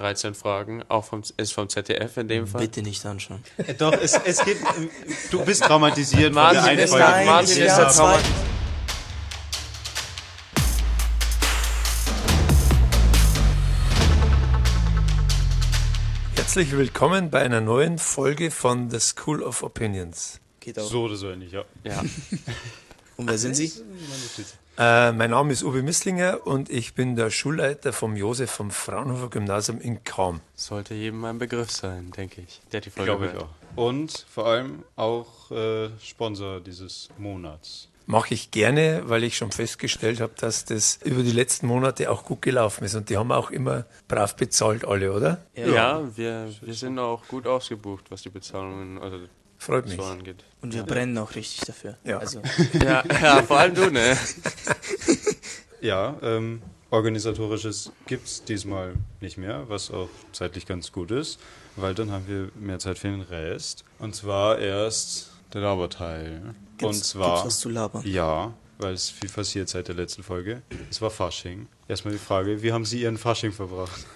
13 Fragen, auch vom, ist vom ZDF in dem Fall. Bitte nicht anschauen. Äh, Doch, es, es geht. Du bist traumatisiert Martin einen ist- Folge. nein, Martin ist ja der zwei. Trauma- Herzlich willkommen bei einer neuen Folge von The School of Opinions. Geht auch. So oder so ähnlich, ja. Ja. Und wer sind Sie? Äh, mein Name ist Uwe Misslinger und ich bin der Schulleiter vom Josef vom Fraunhofer Gymnasium in Cham. Sollte jedem ein Begriff sein, denke ich. Der die Folge Glaube ich auch. Und vor allem auch äh, Sponsor dieses Monats. Mache ich gerne, weil ich schon festgestellt habe, dass das über die letzten Monate auch gut gelaufen ist. Und die haben auch immer brav bezahlt, alle, oder? Ja, wir, wir sind auch gut ausgebucht, was die Bezahlungen also Freut mich. so angeht. Und wir brennen auch richtig dafür. Ja. Also, Ja, ja, vor allem du, ne? Ja, ähm, organisatorisches gibt's diesmal nicht mehr, was auch zeitlich ganz gut ist, weil dann haben wir mehr Zeit für den Rest. Und zwar erst der Laberteil. Und gibt's, zwar. gibt's was zu labern? Ja, weil es viel passiert seit der letzten Folge. Es war Fasching. Erstmal die Frage, wie haben Sie Ihren Fasching verbracht?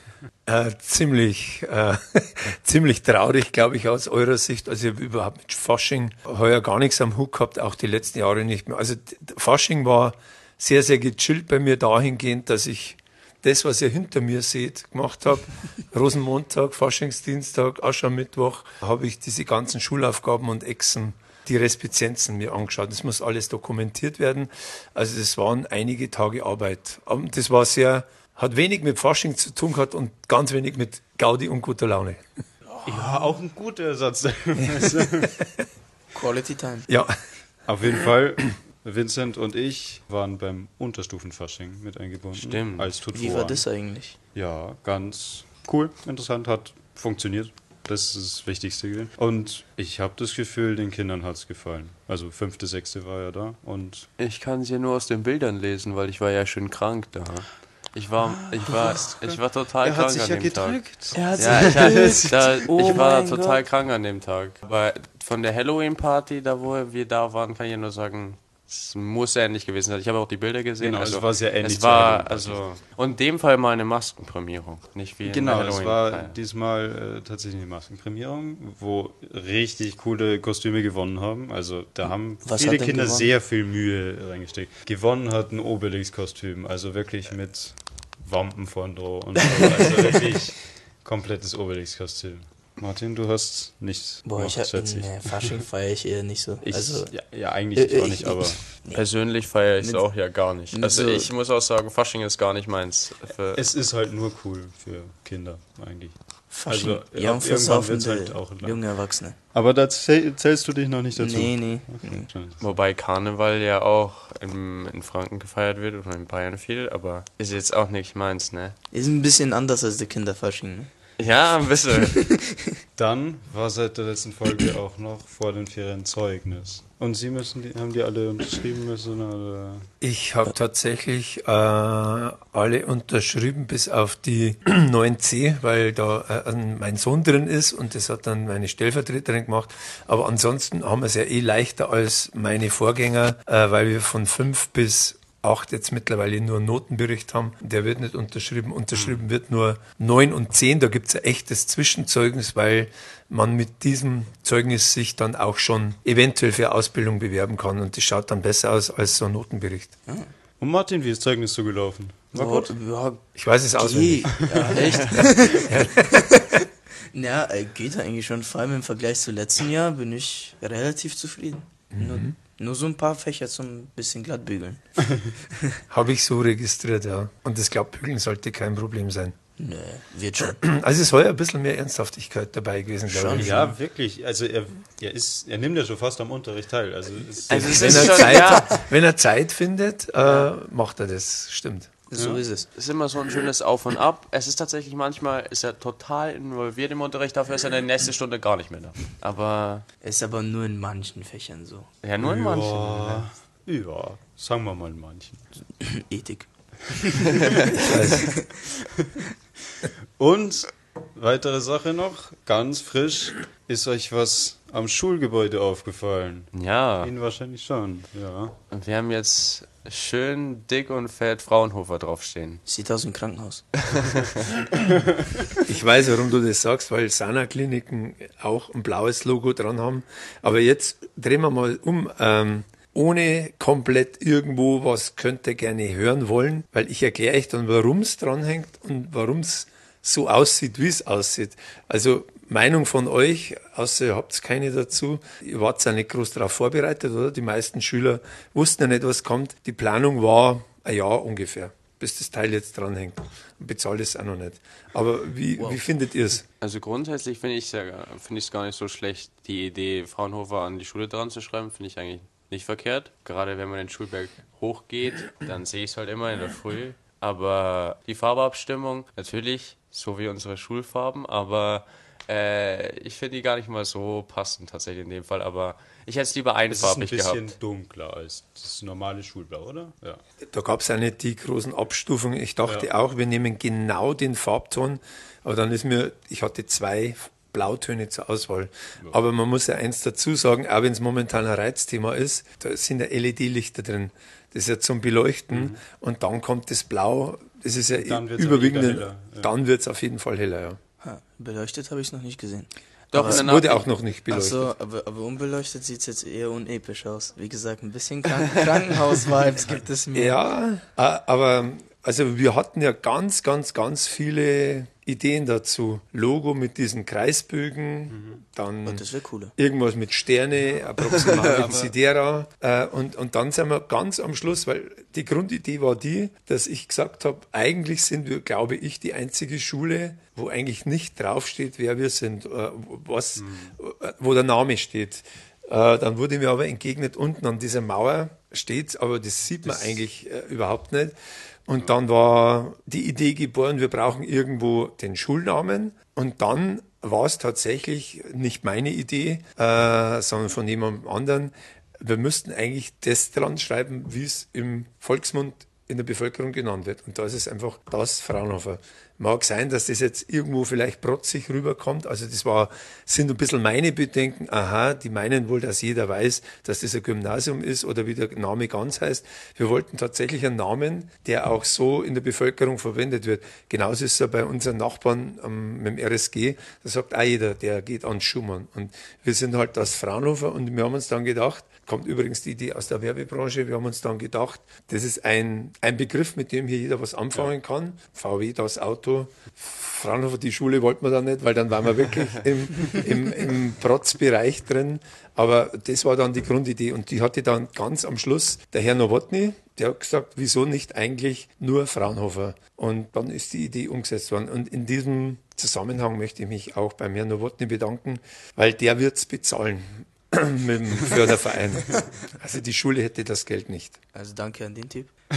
Äh, ziemlich, äh, ziemlich traurig, glaube ich, aus eurer Sicht. Also ich habe überhaupt mit Fasching heuer gar nichts am Hut gehabt, auch die letzten Jahre nicht mehr. Also Fasching war sehr, sehr gechillt bei mir dahingehend, dass ich das, was ihr hinter mir seht, gemacht habe. Rosenmontag, Faschingsdienstag, Aschermittwoch, habe ich diese ganzen Schulaufgaben und Exen, die Respizenzen mir angeschaut. Das muss alles dokumentiert werden. Also das waren einige Tage Arbeit. Aber Das war sehr, hat wenig mit Fasching zu tun gehabt und ganz wenig mit Gaudi und guter Laune. Ja, auch ein guter Ersatz. Quality Time. Ja, Auf jeden Fall, Vincent und ich waren beim Unterstufenfasching mit eingebunden. Stimmt. Als Tutoren. Wie war das eigentlich? Ja, ganz cool, interessant, hat funktioniert. Das ist das Wichtigste. gewesen. Und ich habe das Gefühl, den Kindern hat es gefallen. Also fünfte, sechste war ja da und Ich kann sie nur aus den Bildern lesen, weil ich war ja schön krank da. Ich war, ich war, ich war total krank an dem Tag. Er hat Ja, ich, hatte, da, Oh ich war total Gott. krank an dem Tag. Aber von der Halloween-Party, da wo wir da waren, kann ich nur sagen, es muss ähnlich gewesen sein. Ich habe auch die Bilder gesehen. Genau, also, es war sehr ähnlich Es war, also, und in dem Fall mal eine Maskenprämierung, nicht wie Genau, in der es war diesmal äh, tatsächlich eine Maskenprämierung, wo richtig coole Kostüme gewonnen haben. Also da haben Was viele Kinder gewonnen? sehr viel Mühe reingesteckt. Gewonnen hat ein Obelix-Kostüm, also wirklich mit Wampen vorn drauf und so. Also wirklich komplettes Obelix-Kostüm. Martin, du hast nichts Boah, ich gemacht, hab, schätze ich. nee, Fasching feiere ich eher nicht so. Ich, also, ja, ja, eigentlich äh, auch nicht, ich- aber nee. Persönlich feiere ich es auch ja gar nicht. Also so- ich muss auch sagen, Fasching ist gar nicht meins. Für, es ist halt nur cool für Kinder eigentlich. Fasching. also, und wird's versaufende halt auch lang. junge Erwachsene. Aber da zähl, zählst du dich noch nicht dazu. Nee, nee. nee. Wobei Karneval ja auch in, in Franken gefeiert wird oder in Bayern viel, aber ist jetzt auch nicht meins, ne? Ist ein bisschen anders als der Kinderfasching. Ne? Ja, ein bisschen. Dann war seit der letzten Folge auch noch vor den Ferien Zeugnis. Und Sie müssen, die, haben die alle unterschrieben müssen oder? ich habe tatsächlich äh, alle unterschrieben, bis auf die 9c, weil da äh, mein Sohn drin ist und das hat dann meine Stellvertreterin gemacht. Aber ansonsten haben wir es ja eh leichter als meine Vorgänger, äh, weil wir von fünf bis acht jetzt mittlerweile nur einen Notenbericht haben. Der wird nicht unterschrieben. Unterschrieben wird nur neun und zehn. Da gibt es ein echtes Zwischenzeugnis, weil man mit diesem Zeugnis sich dann auch schon eventuell für Ausbildung bewerben kann. Und das schaut dann besser aus als so ein Notenbericht. Und Martin, wie ist Zeugnis so gelaufen? War gut? Ja, Ich weiß es auswendig. Ja, echt? ja, äh, geht eigentlich schon. Vor allem im Vergleich zu letzten Jahr bin ich relativ zufrieden. Nur, nur so ein paar Fächer zum bisschen glatt bügeln. Habe ich so registriert, ja. Und das Glaubbügeln sollte kein Problem sein. Nö, wird schon. Also es soll ja ein bisschen mehr Ernsthaftigkeit dabei gewesen, glaube Schon. ich. Ja, wirklich. Also er, er ist, er nimmt ja schon fast am Unterricht teil. Also, es Also Wenn ist er, schon, Zeit, ja, wenn er Zeit findet, äh, macht er das, stimmt. So ist es. es ist immer so ein schönes Auf und Ab. Es ist tatsächlich manchmal, ist er total involviert im Unterricht, dafür ist er in der nächsten Stunde gar nicht mehr da. Aber, Ist aber nur in manchen Fächern so. ja, nur in manchen. ja, ja, sagen wir mal in manchen. Ethik. Und weitere Sache noch, ganz frisch, ist euch was am Schulgebäude aufgefallen? Ja, Ihnen wahrscheinlich schon, ja. und wir haben jetzt schön dick und fett Fraunhofer draufstehen. Sieht aus wie ein Krankenhaus. Ich weiß, warum du das sagst, weil Sana-Kliniken auch ein blaues Logo dran haben. Aber jetzt drehen wir mal um. Ähm, ohne komplett irgendwo was könnt ihr gerne hören wollen, weil ich erkläre euch dann, warum es dranhängt und warum es so aussieht, wie es aussieht. Also Meinung von euch, außer ihr habt keine dazu. Ihr wart ja nicht groß darauf vorbereitet, oder? Die meisten Schüler wussten ja nicht, was kommt. Die Planung war ein Jahr ungefähr, bis das Teil jetzt dranhängt. Und bezahlt es auch noch nicht. Aber wie, wie findet ihr es? Also grundsätzlich finde ich es gar nicht so schlecht, die Idee, Fraunhofer an die Schule dran zu schreiben, finde ich eigentlich nicht verkehrt. Gerade wenn man den Schulberg hochgeht, dann sehe ich es halt immer in der Früh. Aber die Farbeabstimmung, natürlich, so wie unsere Schulfarben, aber äh, ich finde die gar nicht mal so passend tatsächlich in dem Fall. Aber ich hätte es lieber Es ist ein einfarbig bisschen gehabt. dunkler als das normale Schulblau, oder? Ja. Da gab es auch nicht die großen Abstufungen. Ich dachte Ja. auch, wir nehmen genau den Farbton, aber dann ist mir, ich hatte zwei Blautöne zur Auswahl. Aber man muss ja eins dazu sagen, auch wenn es momentan ein Reizthema ist, da sind ja LED-Lichter drin. Das ist ja zum Beleuchten und dann kommt das Blau, das ist ja Dann überwiegend, heller, ja. dann wird es auf jeden Fall heller, ja. Ha, beleuchtet habe ich es noch nicht gesehen. Doch, Es wurde auch noch nicht beleuchtet. Achso, aber, aber unbeleuchtet sieht es jetzt eher unepisch aus. Wie gesagt, ein bisschen Krank Krankenhaus-Vibes gibt es mir. Ja, aber also wir hatten ja ganz, ganz, ganz viele Ideen dazu. Logo mit diesen Kreisbögen, dann das wäre cooler. irgendwas mit Sterne, Approximare Desidera. Äh, und, und dann sind wir ganz am Schluss, weil die Grundidee war die, dass ich gesagt habe, eigentlich sind wir, glaube ich, die einzige Schule, wo eigentlich nicht draufsteht, wer wir sind, äh, was, äh, wo der Name steht. Äh, dann wurde mir aber entgegnet, unten an dieser Mauer steht's, aber das sieht man eigentlich äh, überhaupt nicht. Und dann war die Idee geboren, wir brauchen irgendwo den Schulnamen. Und dann war es tatsächlich nicht meine Idee, äh, sondern von jemandem anderen. Wir müssten eigentlich das dran schreiben, wie es im Volksmund in der Bevölkerung genannt wird. Und da ist es einfach das Fraunhofer. Mag sein, dass das jetzt irgendwo vielleicht protzig rüberkommt. Also das war, sind ein bisschen meine Bedenken. Aha, die meinen wohl, dass jeder weiß, dass das ein Gymnasium ist oder wie der Name ganz heißt. Wir wollten tatsächlich einen Namen, der auch so in der Bevölkerung verwendet wird. Genauso ist es ja bei unseren Nachbarn ähm, mit dem RSG. Da sagt auch jeder, der geht an Schumann. Und wir sind halt das Fraunhofer und wir haben uns dann gedacht, kommt übrigens die Idee aus der Werbebranche. Wir haben uns dann gedacht, das ist ein, ein Begriff, mit dem hier jeder was anfangen kann. VW, das Auto. Fraunhofer, die Schule wollten wir dann nicht, weil dann waren wir wirklich im, im, im Protzbereich drin. Aber das war dann die Grundidee und die hatte dann ganz am Schluss der Herr Nowotny, der hat gesagt, wieso nicht eigentlich nur Fraunhofer? Und dann ist die Idee umgesetzt worden. Und in diesem Zusammenhang möchte ich mich auch beim Herrn Nowotny bedanken, weil der wird's bezahlen mit dem Förderverein. Also die Schule hätte das Geld nicht. Also danke an den Typ.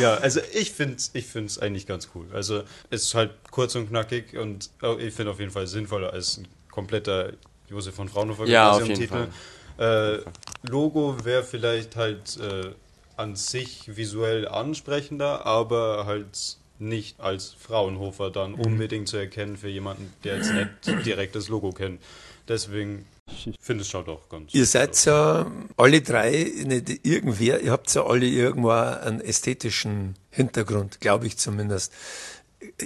Ja, also ich finde es ich find's eigentlich ganz cool. Also es ist halt kurz und knackig und oh, ich finde auf jeden Fall sinnvoller als ein kompletter Josef von Fraunhofer Ja, auf Gymnasium-Titel. Äh, Logo wäre vielleicht halt äh, an sich visuell ansprechender, aber halt nicht als Fraunhofer dann Mhm. unbedingt zu erkennen für jemanden, der jetzt nicht direkt das Logo kennt. Deswegen ich finde es schaut auch ganz Ihr seid ja alle drei, nicht irgendwer, ihr habt ja alle irgendwo einen ästhetischen Hintergrund, glaube ich zumindest.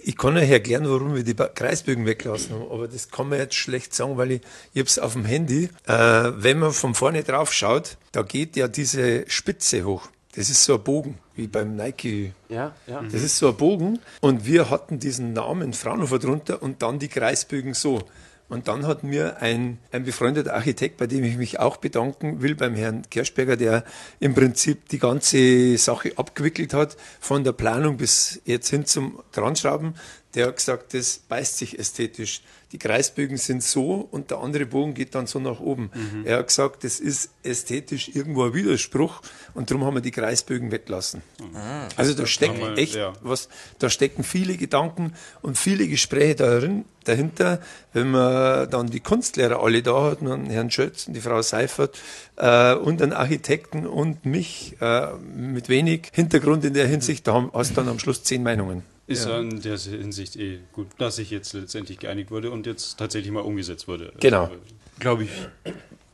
Ich kann euch erklären, warum wir die Kreisbögen weglassen haben, aber das kann man jetzt schlecht sagen, weil ich, ich habe es auf dem Handy. Äh, wenn man von vorne drauf schaut, da geht ja diese Spitze hoch. Das ist so ein Bogen, wie beim Nike Ja, ja. das ist so ein Bogen und wir hatten diesen Namen Fraunhofer drunter und dann die Kreisbögen so. Und dann hat mir ein, ein befreundeter Architekt, bei dem ich mich auch bedanken will, beim Herrn Kerschberger, der im Prinzip die ganze Sache abgewickelt hat, von der Planung bis jetzt hin zum Dranschrauben, der hat gesagt, das beißt sich ästhetisch. Die Kreisbögen sind so und der andere Bogen geht dann so nach oben. Mhm. Er hat gesagt, das ist ästhetisch irgendwo ein Widerspruch und darum haben wir die Kreisbögen weglassen. Mhm. Also da steckt echt ja. was, da stecken viele Gedanken und viele Gespräche darin, dahinter, wenn man dann die Kunstlehrer alle da hat, und Herrn Schötz und die Frau Seifert äh, und einen Architekten und mich äh, mit wenig Hintergrund in der Hinsicht, da hast du dann am Schluss zehn Meinungen. Ist ja. in der Hinsicht eh gut, dass sich jetzt letztendlich geeinigt wurde und jetzt tatsächlich mal umgesetzt wurde. Genau. Also, Glaube ich.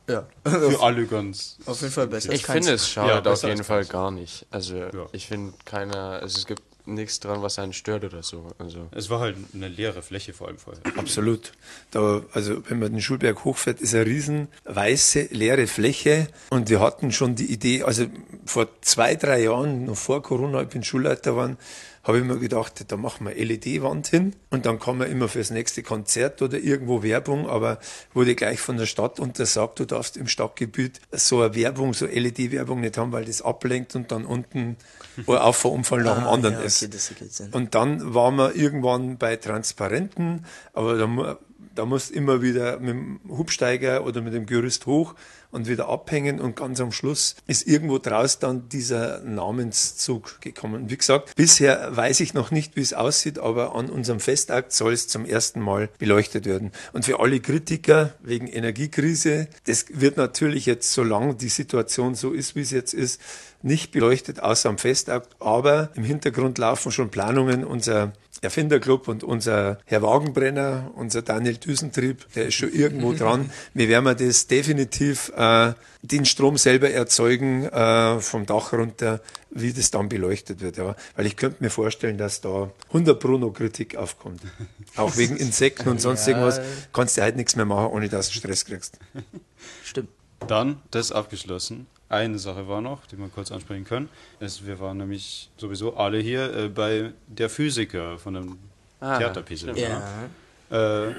Ja. Für alle ganz. Auf jeden Fall besser. Ich finde es schadet ja, auf jeden Fall gar nicht. Also ja. ich finde keiner, also es gibt nichts dran, was einen stört oder so. Also. Es war halt eine leere Fläche vor allem vorher. Absolut. Da, also wenn man den Schulberg hochfährt, ist eine riesen weiße, leere Fläche und wir hatten schon die Idee, also vor zwei, drei Jahren, noch vor Corona, ich bin Schulleiter waren, habe ich mir gedacht, da machen wir LED-Wand hin und dann kann man immer fürs nächste Konzert oder irgendwo Werbung, aber wurde gleich von der Stadt untersagt, du darfst im Stadtgebiet so eine Werbung, so LED-Werbung nicht haben, weil das ablenkt und dann unten ein Auffahrunfall nach dem ah, anderen ja, okay, ist. Und dann waren wir irgendwann bei Transparenten, aber da, da musst immer wieder mit dem Hubsteiger oder mit dem Gerüst hoch und wieder abhängen und ganz am Schluss ist irgendwo draus dann dieser Namenszug gekommen. Wie gesagt, bisher weiß ich noch nicht, wie es aussieht, aber an unserem Festakt soll es zum ersten Mal beleuchtet werden. Und für alle Kritiker wegen Energiekrise, das wird natürlich jetzt, solange die Situation so ist, wie es jetzt ist, nicht beleuchtet, außer am Festakt. Aber im Hintergrund laufen schon Planungen. Unser Erfinderclub und unser Herr Wagenbrenner, unser Daniel Düsentrieb, der ist schon irgendwo dran. Wir werden das definitiv äh, den Strom selber erzeugen äh, vom Dach runter, wie das dann beleuchtet wird. Ja. Weil ich könnte mir vorstellen, dass da 100 Bruno Kritik aufkommt. Auch wegen Insekten und sonst ja. irgendwas. Kannst du halt nichts mehr machen, ohne dass du Stress kriegst. Stimmt. Dann das abgeschlossen. Eine Sache war noch, die wir kurz ansprechen können. Es, wir waren nämlich sowieso alle hier äh, bei der Physiker von dem ah, Theaterpiece. Ja. Äh,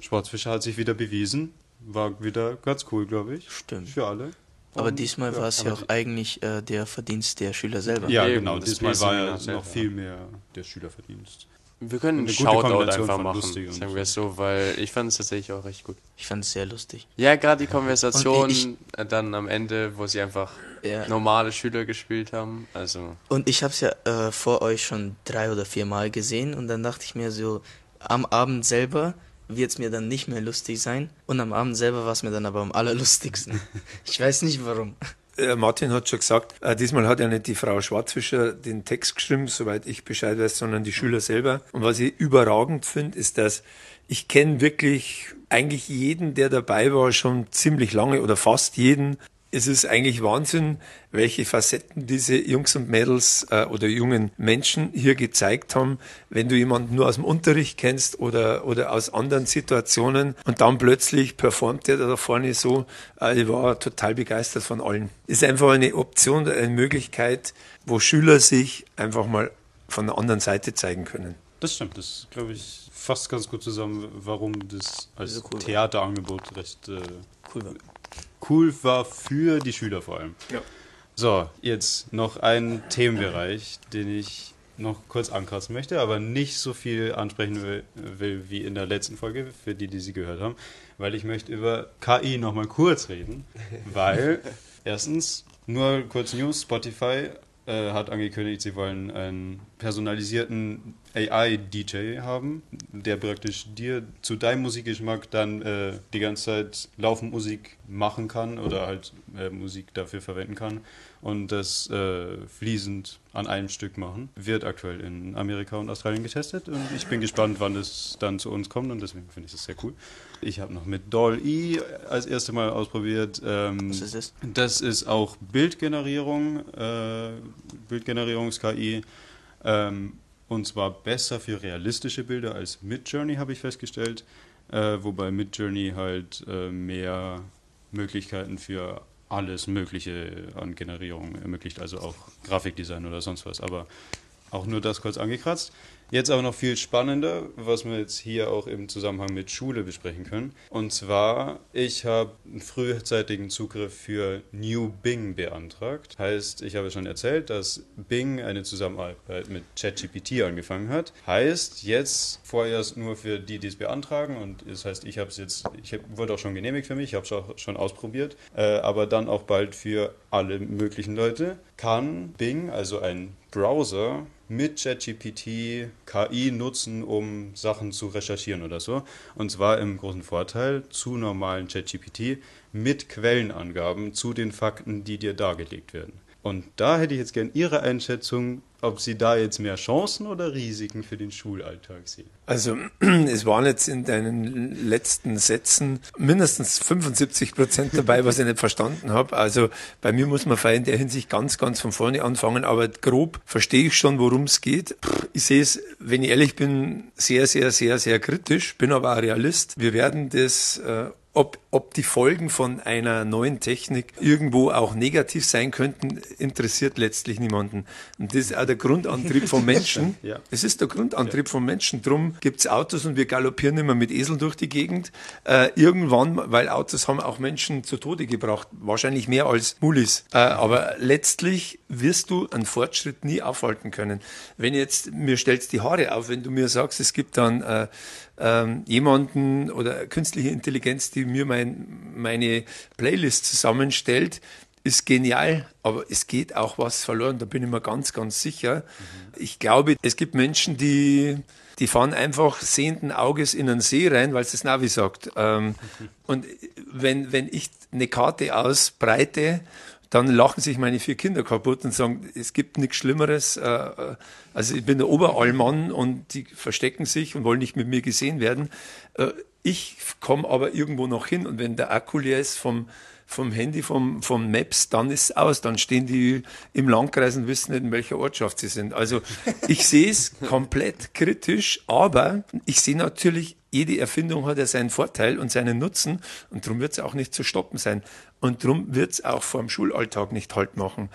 Sportsfischer hat sich wieder bewiesen. War wieder ganz cool, glaube ich. Stimmt. Für alle. Und, aber diesmal ja, war es ja auch eigentlich äh, der Verdienst der Schüler selber. Ja, genau. Diesmal war ja noch viel mehr der Schülerverdienst. Wir können einen Shoutout einfach machen, sagen wir es so, weil ich fand es tatsächlich auch recht gut. Ich fand es sehr lustig. Ja, gerade die Konversation ich, dann am Ende, wo sie einfach ja. normale Schüler gespielt haben. Also. Und ich habe es ja äh, vor euch schon drei oder vier Mal gesehen und dann dachte ich mir so, am Abend selber wird es mir dann nicht mehr lustig sein und am Abend selber war es mir dann aber am allerlustigsten. ich weiß nicht warum. Äh, Martin hat schon gesagt, äh, diesmal hat ja nicht die Frau Schwarzfischer den Text geschrieben, soweit ich Bescheid weiß, sondern die Schüler selber. Und was ich überragend finde, ist, dass ich kenne wirklich eigentlich jeden, der dabei war, schon ziemlich lange oder fast jeden es ist eigentlich Wahnsinn, welche Facetten diese Jungs und Mädels äh, oder jungen Menschen hier gezeigt haben. Wenn du jemanden nur aus dem Unterricht kennst oder, oder aus anderen Situationen und dann plötzlich performt der da vorne so, äh, ich war total begeistert von allen. Ist einfach eine Option, eine Möglichkeit, wo Schüler sich einfach mal von der anderen Seite zeigen können. Das stimmt, das glaube ich fasst ganz gut zusammen, warum das als cool Theaterangebot recht äh, cool war cool war für die Schüler vor allem. Ja. So, jetzt noch ein Themenbereich, den ich noch kurz ankratzen möchte, aber nicht so viel ansprechen will, will, wie in der letzten Folge, für die, die sie gehört haben, weil ich möchte über KI nochmal kurz reden, weil erstens, nur kurz News, Spotify äh, hat angekündigt, sie wollen einen personalisierten AI-DJ haben, der praktisch dir zu deinem Musikgeschmack dann äh, die ganze Zeit laufend Musik machen kann oder halt äh, Musik dafür verwenden kann und das äh, fließend an einem Stück machen. Wird aktuell in Amerika und Australien getestet und ich bin gespannt, wann es dann zu uns kommt und deswegen finde ich das sehr cool. Ich habe noch mit Doll-E als erstes Mal ausprobiert. Ähm, Was ist das? Das ist auch Bildgenerierung, äh, Bildgenerierungs-KI. Ähm, und zwar besser für realistische Bilder als Midjourney, habe ich festgestellt. Äh, wobei Midjourney halt äh, mehr Möglichkeiten für alles Mögliche an Generierung ermöglicht, also auch Grafikdesign oder sonst was. Aber auch nur das kurz angekratzt. Jetzt aber noch viel spannender, was wir jetzt hier auch im Zusammenhang mit Schule besprechen können. Und zwar, ich habe einen frühzeitigen Zugriff für New Bing beantragt. Heißt, ich habe schon erzählt, dass Bing eine Zusammenarbeit mit ChatGPT angefangen hat. Heißt, jetzt vorerst nur für die, die es beantragen. Und das heißt, ich habe es jetzt, ich hab, wurde auch schon genehmigt für mich, ich habe es auch schon ausprobiert. Äh, aber dann auch bald für alle möglichen Leute. Kann Bing, also ein Browser, mit ChatGPT KI nutzen, um Sachen zu recherchieren oder so. Und zwar im großen Vorteil zu normalen ChatGPT mit Quellenangaben zu den Fakten, die dir dargelegt werden. Und da hätte ich jetzt gern Ihre Einschätzung, ob Sie da jetzt mehr Chancen oder Risiken für den Schulalltag sehen. Also es waren jetzt in deinen letzten Sätzen mindestens 75 Prozent dabei, was ich nicht verstanden habe. Also bei mir muss man in der Hinsicht ganz, ganz von vorne anfangen, aber grob verstehe ich schon, worum es geht. Ich sehe es, wenn ich ehrlich bin, sehr, sehr, sehr, sehr kritisch, bin aber auch Realist. Wir werden das äh, ob, ob die Folgen von einer neuen Technik irgendwo auch negativ sein könnten, interessiert letztlich niemanden. Und das ist auch der Grundantrieb vom Menschen. ja. Es ist der Grundantrieb ja. vom Menschen. Drum gibt's Autos und wir galoppieren immer mit Eseln durch die Gegend. Äh, irgendwann, weil Autos haben auch Menschen zu Tode gebracht, wahrscheinlich mehr als Mulis. Äh, aber letztlich wirst du einen Fortschritt nie aufhalten können. Wenn jetzt, mir stellst die Haare auf, wenn du mir sagst, es gibt dann äh, ähm, jemanden oder künstliche Intelligenz, die mir mein, meine Playlist zusammenstellt, ist genial, aber es geht auch was verloren, da bin ich mir ganz, ganz sicher. Mhm. Ich glaube, es gibt Menschen, die, die fahren einfach sehenden Auges in einen See rein, weil es das Navi sagt. Ähm, und wenn, wenn ich eine Karte ausbreite dann lachen sich meine vier Kinder kaputt und sagen, es gibt nichts Schlimmeres. Äh, äh, also ich bin der Oberallmann und die verstecken sich und wollen nicht mit mir gesehen werden. Äh, ich komme aber irgendwo noch hin und wenn der Akku leer ist vom, vom Handy, vom, vom Maps, dann ist es aus. Dann stehen die im Landkreis und wissen nicht, in welcher Ortschaft sie sind. Also ich sehe es komplett kritisch, aber ich sehe natürlich jede Erfindung hat ja seinen Vorteil und seinen Nutzen und darum wird es auch nicht zu stoppen sein. Und darum wird es auch vor dem Schulalltag nicht halt machen.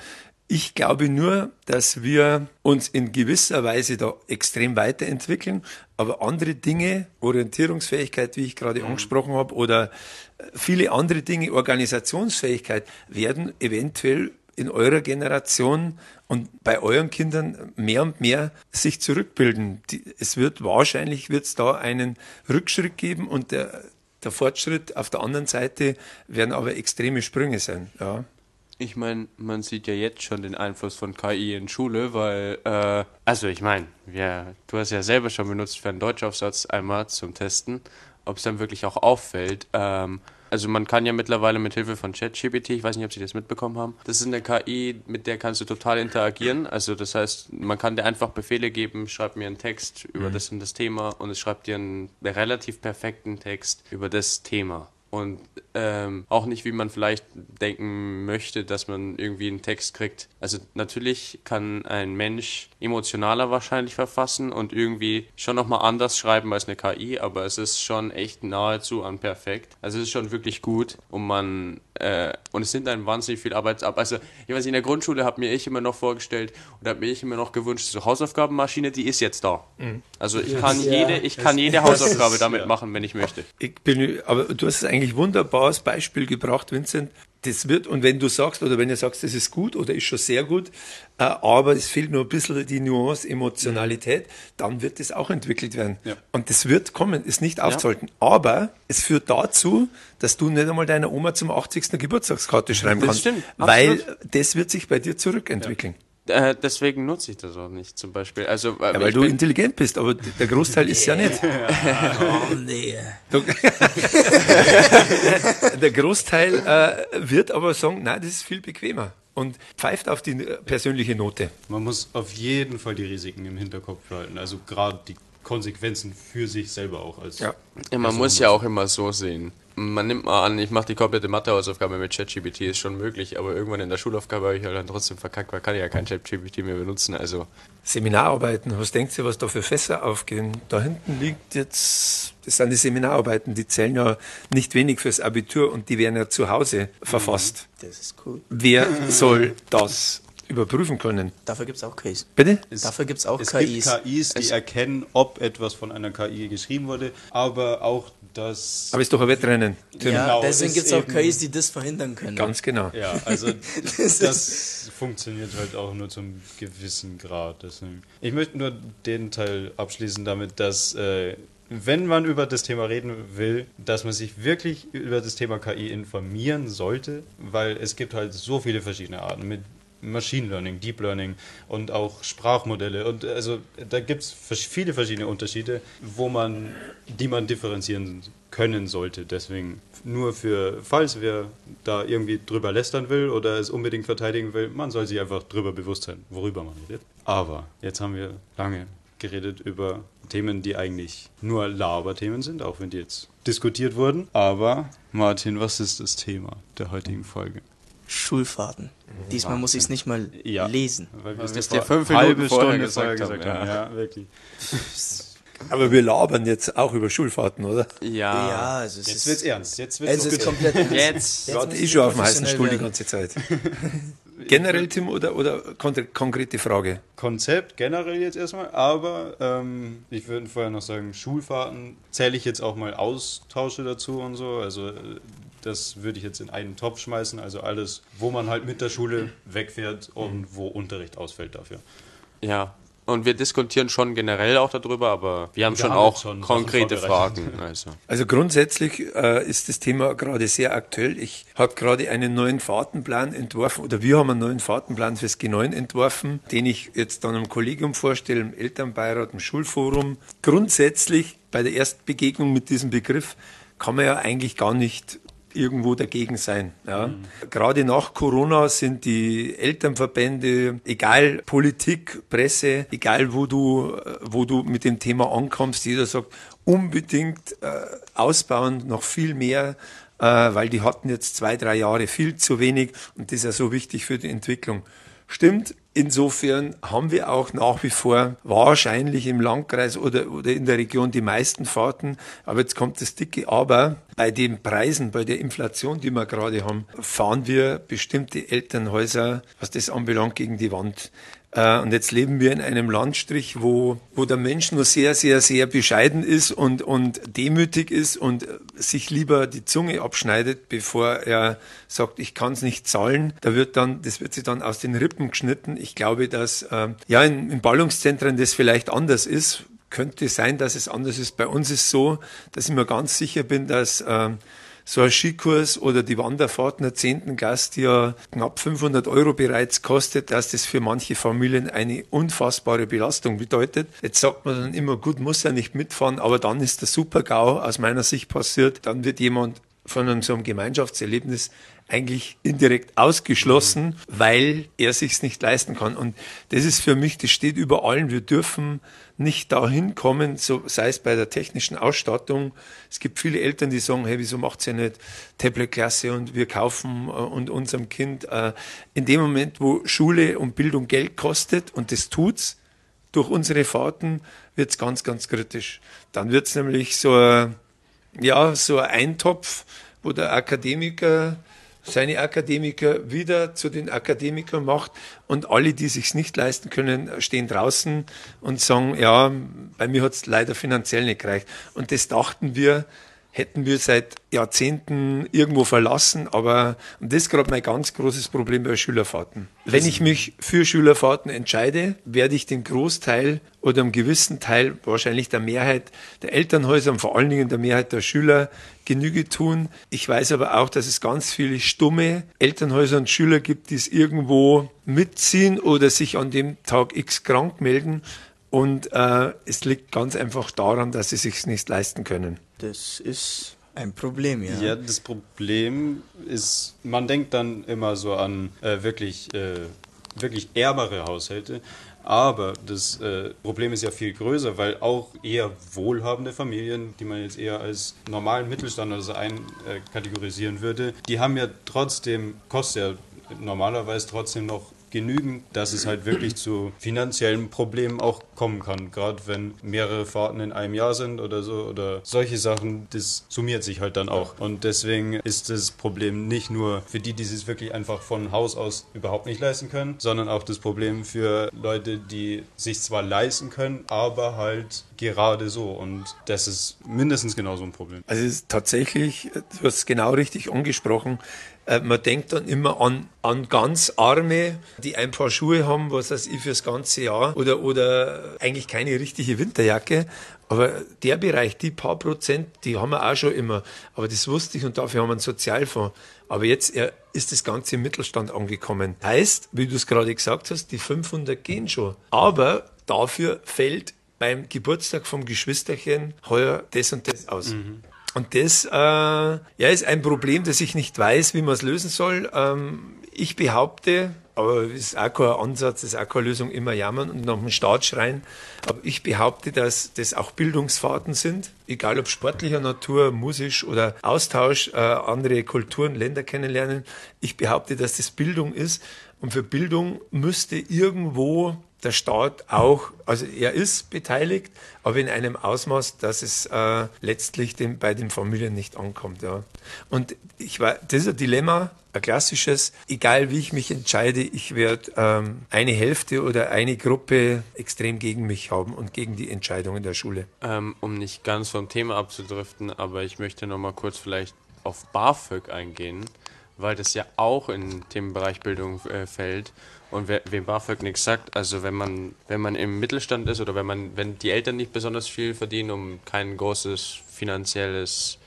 Ich glaube nur, dass wir uns in gewisser Weise da extrem weiterentwickeln, aber andere Dinge, Orientierungsfähigkeit, wie ich gerade mhm. angesprochen habe, oder viele andere Dinge, Organisationsfähigkeit, werden eventuell in eurer Generation und bei euren Kindern mehr und mehr sich zurückbilden. es wird wahrscheinlich wird es da einen Rückschritt geben und der, der Fortschritt auf der anderen Seite werden aber extreme Sprünge sein. Ja. Ich meine, man sieht ja jetzt schon den Einfluss von KI in Schule, weil, äh, also ich meine, ja, du hast ja selber schon benutzt für einen Deutschaufsatz einmal zum Testen, ob es dann wirklich auch auffällt. Ähm, also man kann ja mittlerweile mit Hilfe von ChatGPT, ich weiß nicht, ob Sie das mitbekommen haben, das ist eine KI, mit der kannst du total interagieren. Also das heißt, man kann dir einfach Befehle geben, schreib mir einen Text über mhm. das und das Thema und es schreibt dir einen relativ perfekten Text über das Thema und ähm, auch nicht, wie man vielleicht denken möchte, dass man irgendwie einen Text kriegt. Also natürlich kann ein Mensch emotionaler wahrscheinlich verfassen und irgendwie schon nochmal anders schreiben als eine KI, aber es ist schon echt nahezu an perfekt. Also es ist schon wirklich gut und man äh, und es sind dann wahnsinnig viel Arbeitsab. Also ich weiß, in der Grundschule habe mir ich immer noch vorgestellt oder habe mir ich immer noch gewünscht, so Hausaufgabenmaschine, die ist jetzt da. Mhm. Also ich kann ja, jede, ich kann jede Hausaufgabe damit ja. machen, wenn ich möchte. Ich bin, aber du hast es eigentlich wunderbares Beispiel gebracht, Vincent das wird, und wenn du sagst, oder wenn ihr sagst, das ist gut oder ist schon sehr gut, äh, aber es fehlt nur ein bisschen die Nuance, Emotionalität, dann wird das auch entwickelt werden. Ja. Und das wird kommen, ist nicht aufzuhalten. Ja. Aber es führt dazu, dass du nicht einmal deiner Oma zum 80. Geburtstagskarte schreiben das kannst. Stimmt, weil das wird sich bei dir zurückentwickeln. Ja. Äh, deswegen nutze ich das auch nicht, zum Beispiel. Also, ja, weil du intelligent bist, aber der Großteil ist ja nicht. oh, nee. der Großteil äh, wird aber sagen, nein, das ist viel bequemer und pfeift auf die persönliche Note. Man muss auf jeden Fall die Risiken im Hinterkopf behalten. Also gerade die Konsequenzen für sich selber auch als. Ja, ja man muss ja auch immer so sehen man nimmt mal an, ich mache die komplette Mathehausaufgabe mit ChatGPT, ist schon möglich, aber irgendwann in der Schulaufgabe habe ich halt dann trotzdem verkackt, weil kann ich ja kein ChatGPT mehr benutzen. Also Seminararbeiten, was denkt ihr, was da für Fässer aufgehen? Da hinten liegt jetzt, das sind die Seminararbeiten, die zählen ja nicht wenig fürs Abitur und die werden ja zu Hause verfasst. Das ist cool. Wer soll das überprüfen können. Dafür gibt es auch KIs. Bitte? Es- Dafür gibt es auch Es KIs. gibt KIs, die erkennen, ob etwas von einer KI geschrieben wurde, aber auch das. Aber ist doch ein Wettrennen. Tim. ja, Genau, deswegen gibt es auch KIs, die das verhindern können. Ganz genau. ja, also Das das, funktioniert halt auch nur zum gewissen Grad. Deswegen. Ich möchte nur den Teil abschließen damit, dass äh, wenn man über das Thema reden will, dass man sich wirklich über das Thema KI informieren sollte, weil es gibt halt so viele verschiedene Arten mit Machine Learning, Deep Learning und auch Sprachmodelle und also da gibt es viele verschiedene Unterschiede, wo man, die man differenzieren können sollte. Deswegen nur für, falls wer da irgendwie drüber lästern will oder es unbedingt verteidigen will, man soll sich einfach drüber bewusst sein, worüber man redet. Aber jetzt haben wir lange geredet über Themen, die eigentlich nur Laberthemen sind, auch wenn die jetzt diskutiert wurden. Aber Martin, was ist das Thema der heutigen Folge? Schulfahrten. Diesmal muss ich es nicht mal Ja. lesen. Weil wir es dir dir fünf halbe Minuten vorher Stunde gesagt vorher haben, gesagt haben. ja. Ja, wirklich. Aber wir labern jetzt auch über Schulfahrten, oder? Ja. Ja, also es Jetzt ist, wird's ernst. Jetzt wird's es ist komplett ernst. Jetzt. Ich eh wir schon auf dem heißen Stuhl die werden. ganze Zeit. Generell, Tim, oder, oder kon konkrete Frage? Konzept generell jetzt erstmal, aber ähm, ich würde vorher noch sagen, Schulfahrten zähle ich jetzt auch mal Austausche dazu und so. Also äh, das würde ich jetzt in einen Topf schmeißen. Also alles, wo man halt mit der Schule wegfährt und wo Unterricht ausfällt dafür. Ja. Und wir diskutieren schon generell auch darüber, aber wir haben Wir schon haben auch schon konkrete. Fragen. Also. Also grundsätzlich äh, ist das Thema gerade sehr aktuell. Ich habe gerade einen neuen Fahrtenplan entworfen oder wir haben einen neuen Fahrtenplan fürs G9 entworfen, den ich jetzt dann im Kollegium vorstelle, im Elternbeirat, im Schulforum. Grundsätzlich bei der ersten Begegnung mit diesem Begriff kann man ja eigentlich gar nicht irgendwo dagegen sein. Ja. Gerade nach Corona sind die Elternverbände, egal Politik, Presse, egal wo du, äh, wo du mit dem Thema ankommst, jeder sagt unbedingt äh, ausbauen, noch viel mehr, äh, weil die hatten jetzt zwei, drei Jahre viel zu wenig und das ist ja so wichtig für die Entwicklung. Stimmt, insofern haben wir auch nach wie vor wahrscheinlich im Landkreis oder, oder in der Region die meisten Fahrten. Aber jetzt kommt das dicke Aber. Bei den Preisen, bei der Inflation, die wir gerade haben, fahren wir bestimmte Elternhäuser, was das anbelangt, gegen die Wand. Äh, Und jetzt leben wir in einem Landstrich, wo, wo der Mensch nur sehr, sehr, sehr bescheiden ist und, und demütig ist und äh, sich lieber die Zunge abschneidet, bevor er sagt, ich kann es nicht zahlen. Da wird dann, das wird sich dann aus den Rippen geschnitten. Ich glaube, dass äh, ja in, in Ballungszentren das vielleicht anders ist. Könnte sein, dass es anders ist. Bei uns ist so, dass ich mir ganz sicher bin, dass ähm, so ein Skikurs oder die Wanderfahrt in der 10. Klasse, die ja knapp 500 Euro bereits kostet, dass das für manche Familien eine unfassbare Belastung bedeutet. Jetzt sagt man dann immer, gut, muss er nicht mitfahren, aber dann ist der Super-GAU aus meiner Sicht passiert. Dann wird jemand von einem Gemeinschaftserlebnis eigentlich indirekt ausgeschlossen, weil er sich's nicht leisten kann. Und das ist für mich, das steht über allen. Wir dürfen nicht dahin kommen, so sei es bei der technischen Ausstattung. Es gibt viele Eltern, die sagen, hey, wieso macht's ja nicht Tablet-Klasse und wir kaufen äh, und unserem Kind äh, in dem Moment, wo Schule und Bildung Geld kostet und das tut's, durch unsere Fahrten wird's ganz, ganz kritisch. Dann wird's nämlich so ein ja, so ein Eintopf, wo der Akademiker seine Akademiker wieder zu den Akademikern macht und alle, die sich's nicht leisten können, stehen draußen und sagen, ja, bei mir hat's leider finanziell nicht gereicht. Und das dachten wir, hätten wir seit Jahrzehnten irgendwo verlassen, aber und das ist gerade mein ganz großes Problem bei Schülerfahrten. Wenn ich mich für Schülerfahrten entscheide, werde ich den Großteil oder einen gewissen Teil, wahrscheinlich der Mehrheit der Elternhäuser und vor allen Dingen der Mehrheit der Schüler Genüge tun. Ich weiß aber auch, dass es ganz viele stumme Elternhäuser und Schüler gibt, die es irgendwo mitziehen oder sich an dem Tag X krank melden. Und äh, es liegt ganz einfach daran, dass sie sich nicht leisten können. Das ist ein Problem, ja. Ja, das Problem ist, man denkt dann immer so an äh, wirklich, äh, wirklich ärmere Haushalte. Aber das äh, Problem ist ja viel größer, weil auch eher wohlhabende Familien, die man jetzt eher als normalen Mittelstand oder so einkategorisieren würde, die haben ja trotzdem, kostet ja normalerweise trotzdem noch genügend, dass es halt wirklich zu finanziellen Problemen auch kommen kann. Gerade wenn mehrere Fahrten in einem Jahr sind oder so oder solche Sachen, das summiert sich halt dann auch. Und deswegen ist das Problem nicht nur für die, die es wirklich einfach von Haus aus überhaupt nicht leisten können, sondern auch das Problem für Leute, die sich zwar leisten können, aber halt gerade so. Und das ist mindestens genauso ein Problem. Also es ist tatsächlich, du hast es genau richtig angesprochen, man denkt dann immer an, an ganz Arme, die ein paar Schuhe haben, was weiß ich, fürs ganze Jahr oder, oder eigentlich keine richtige Winterjacke. Aber der Bereich, die paar Prozent, die haben wir auch schon immer. Aber das wusste ich und dafür haben wir einen Sozialfonds. Aber jetzt ist das Ganze im Mittelstand angekommen. Heißt, wie du es gerade gesagt hast, die 500 gehen schon. Aber dafür fällt beim Geburtstag vom Geschwisterchen heuer das und das aus. Mhm. Und das äh, ja, ist ein Problem, das ich nicht weiß, wie man es lösen soll. Ähm, ich behaupte, aber es ist auch kein Ansatz, es ist auch keine Lösung, immer jammern und nach dem Staat schreien. Aber ich behaupte, dass das auch Bildungsfahrten sind, egal ob sportlicher Natur, musisch oder Austausch, äh, andere Kulturen, Länder kennenlernen. Ich behaupte, dass das Bildung ist. Und für Bildung müsste irgendwo der Staat auch, also er ist beteiligt, aber in einem Ausmaß, dass es äh, letztlich dem, bei den Familien nicht ankommt. Ja. Und ich war, das ist ein Dilemma, ein klassisches, egal wie ich mich entscheide, ich werde ähm, eine Hälfte oder eine Gruppe extrem gegen mich haben und gegen die Entscheidungen der Schule. Ähm, um nicht ganz vom Thema abzudriften, aber ich möchte noch mal kurz vielleicht auf BAföG eingehen, weil das ja auch in den Bereich Bildung äh, fällt. Und wer, wem BAföG nichts sagt, also wenn man, wenn man im Mittelstand ist oder wenn man, wenn die Eltern nicht besonders viel verdienen, um kein großes finanzielles,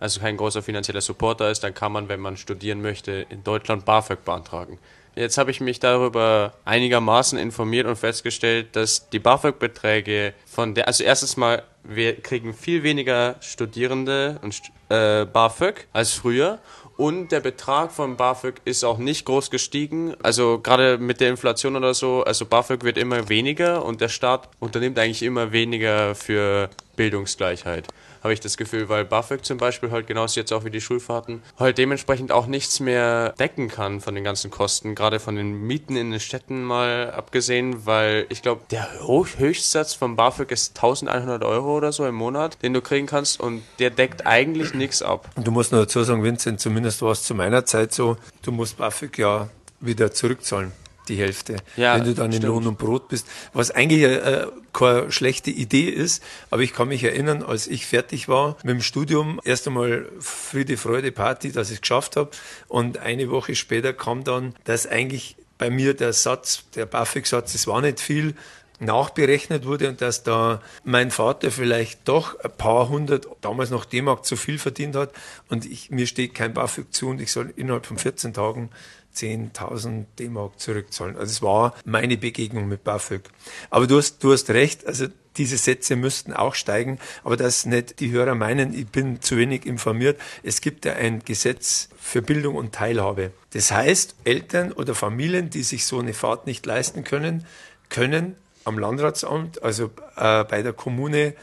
also kein großer finanzieller Supporter ist, dann kann man, wenn man studieren möchte, in Deutschland BAföG beantragen. Jetzt habe ich mich darüber einigermaßen informiert und festgestellt, dass die BAföG-Beträge von der, also erstens mal, wir kriegen viel weniger Studierende und äh, BAföG als früher und der Betrag von BAföG ist auch nicht groß gestiegen. Also gerade mit der Inflation oder so, also BAföG wird immer weniger und der Staat unternimmt eigentlich immer weniger für Bildungsgleichheit habe ich das Gefühl, weil BAföG zum Beispiel halt genauso jetzt auch wie die Schulfahrten halt dementsprechend auch nichts mehr decken kann von den ganzen Kosten, gerade von den Mieten in den Städten mal abgesehen, weil ich glaube, der Höchstsatz von BAföG ist 1100 Euro oder so im Monat, den du kriegen kannst und der deckt eigentlich nichts ab. Du musst nur dazu sagen, Vincent, zumindest war es zu meiner Zeit so, du musst BAföG ja wieder zurückzahlen die Hälfte, ja, wenn du dann stimmt. in Lohn und Brot bist. Was eigentlich äh, keine schlechte Idee ist, aber ich kann mich erinnern, als ich fertig war mit dem Studium, erst einmal Friede, Freude, Party, dass ich es geschafft habe und eine Woche später kam dann, dass eigentlich bei mir der Satz, der BAföG-Satz, es war nicht viel, nachberechnet wurde und dass da mein Vater vielleicht doch ein paar hundert, damals noch D-Mark zu viel verdient hat und ich, mir steht kein BAföG zu und ich soll innerhalb von 14 Tagen 10.000 D-Mark zurückzahlen. Also es war meine Begegnung mit BAföG. Aber du hast, du hast recht, also diese Sätze müssten auch steigen, aber dass nicht die Hörer meinen, ich bin zu wenig informiert. Es gibt ja ein Gesetz für Bildung und Teilhabe. Das heißt, Eltern oder Familien, die sich so eine Fahrt nicht leisten können, können am Landratsamt, also äh, bei der Kommune,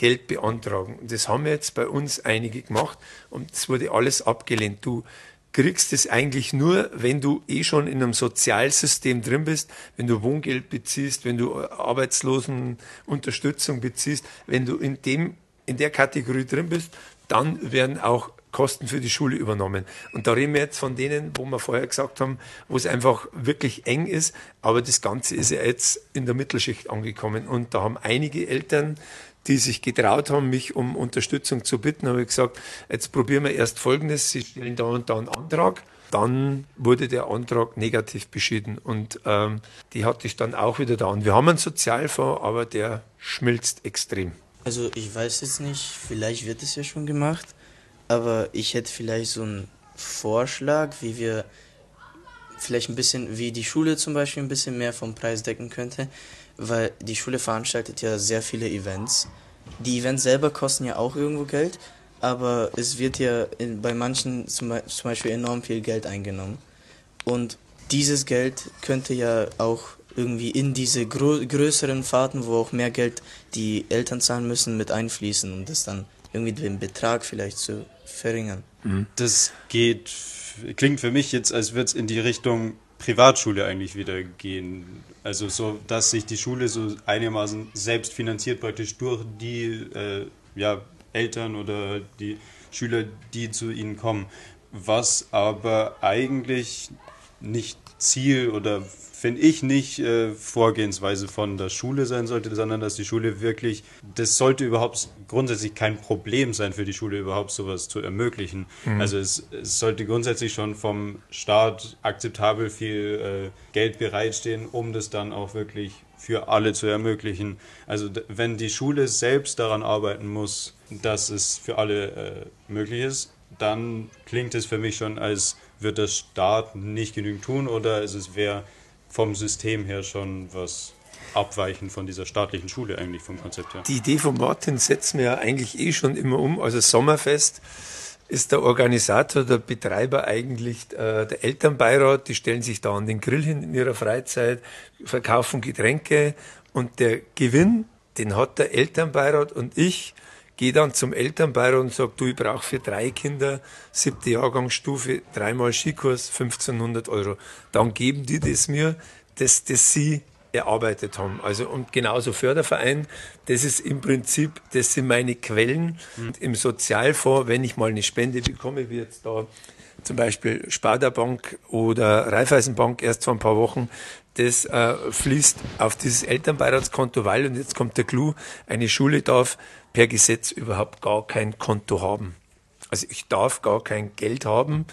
Geld beantragen. Das haben jetzt bei uns einige gemacht und es wurde alles abgelehnt. Du kriegst es eigentlich nur, wenn du eh schon in einem Sozialsystem drin bist, wenn du Wohngeld beziehst, wenn du Arbeitslosenunterstützung beziehst, wenn du in dem, in der Kategorie drin bist, dann werden auch Kosten für die Schule übernommen. Und da reden wir jetzt von denen, wo wir vorher gesagt haben, wo es einfach wirklich eng ist. Aber das Ganze ist ja jetzt in der Mittelschicht angekommen. Und da haben einige Eltern die sich getraut haben, mich um Unterstützung zu bitten, habe ich gesagt, jetzt probieren wir erst Folgendes, Sie stellen da und da einen Antrag. Dann wurde der Antrag negativ beschieden und ähm, die hatte ich dann auch wieder da. Und wir haben einen Sozialfonds, aber der schmilzt extrem. Also ich weiß jetzt nicht, vielleicht wird es ja schon gemacht, aber ich hätte vielleicht so einen Vorschlag, wie wir vielleicht ein bisschen, wie die Schule zum Beispiel ein bisschen mehr vom Preis decken könnte weil die Schule veranstaltet ja sehr viele Events. Die Events selber kosten ja auch irgendwo Geld, aber es wird ja in, bei manchen zum, zum Beispiel enorm viel Geld eingenommen. Und dieses Geld könnte ja auch irgendwie in diese größeren Fahrten, wo auch mehr Geld die Eltern zahlen müssen, mit einfließen und das dann irgendwie den Betrag vielleicht zu verringern. Das geht, klingt für mich jetzt, als würde es in die Richtung Privatschule eigentlich wieder gehen. Also so, dass sich die Schule so einigermaßen selbst finanziert, praktisch durch die äh, ja, Eltern oder die Schüler, die zu ihnen kommen. Was aber eigentlich nicht Ziel oder finde ich nicht äh, Vorgehensweise von der Schule sein sollte, sondern dass die Schule wirklich, das sollte überhaupt grundsätzlich kein Problem sein für die Schule, überhaupt sowas zu ermöglichen. Mhm. Also es, es, sollte grundsätzlich schon vom Staat akzeptabel viel äh, Geld bereitstehen, um das dann auch wirklich für alle zu ermöglichen. Also wenn die Schule selbst daran arbeiten muss, dass es für alle äh, möglich ist, dann klingt es für mich schon, als wird der Staat nicht genügend tun oder es wäre vom System her schon was abweichen von dieser staatlichen Schule eigentlich vom Konzept her. Die Idee von Martin setzen wir ja eigentlich eh schon immer um. Also Sommerfest ist der Organisator, der Betreiber eigentlich äh, der Elternbeirat. Die stellen sich da an den Grill hin in ihrer Freizeit, verkaufen Getränke und der Gewinn, den hat der Elternbeirat und ich gehe dann zum Elternbeirat und sage, du, ich brauche für drei Kinder, siebte Jahrgangsstufe, dreimal Skikurs, 1500 Euro. Dann geben die das mir, dass das sie erarbeitet haben. Also und genauso Förderverein, das ist im Prinzip, das sind meine Quellen mhm. im Sozialfonds, wenn ich mal eine Spende bekomme, wie jetzt da zum Beispiel Sparda-Bank oder Raiffeisenbank erst vor ein paar Wochen, das äh, fließt auf dieses Elternbeiratskonto, weil, und jetzt kommt der Clou, eine Schule darf per Gesetz überhaupt gar kein Konto haben. Also ich darf gar kein Geld haben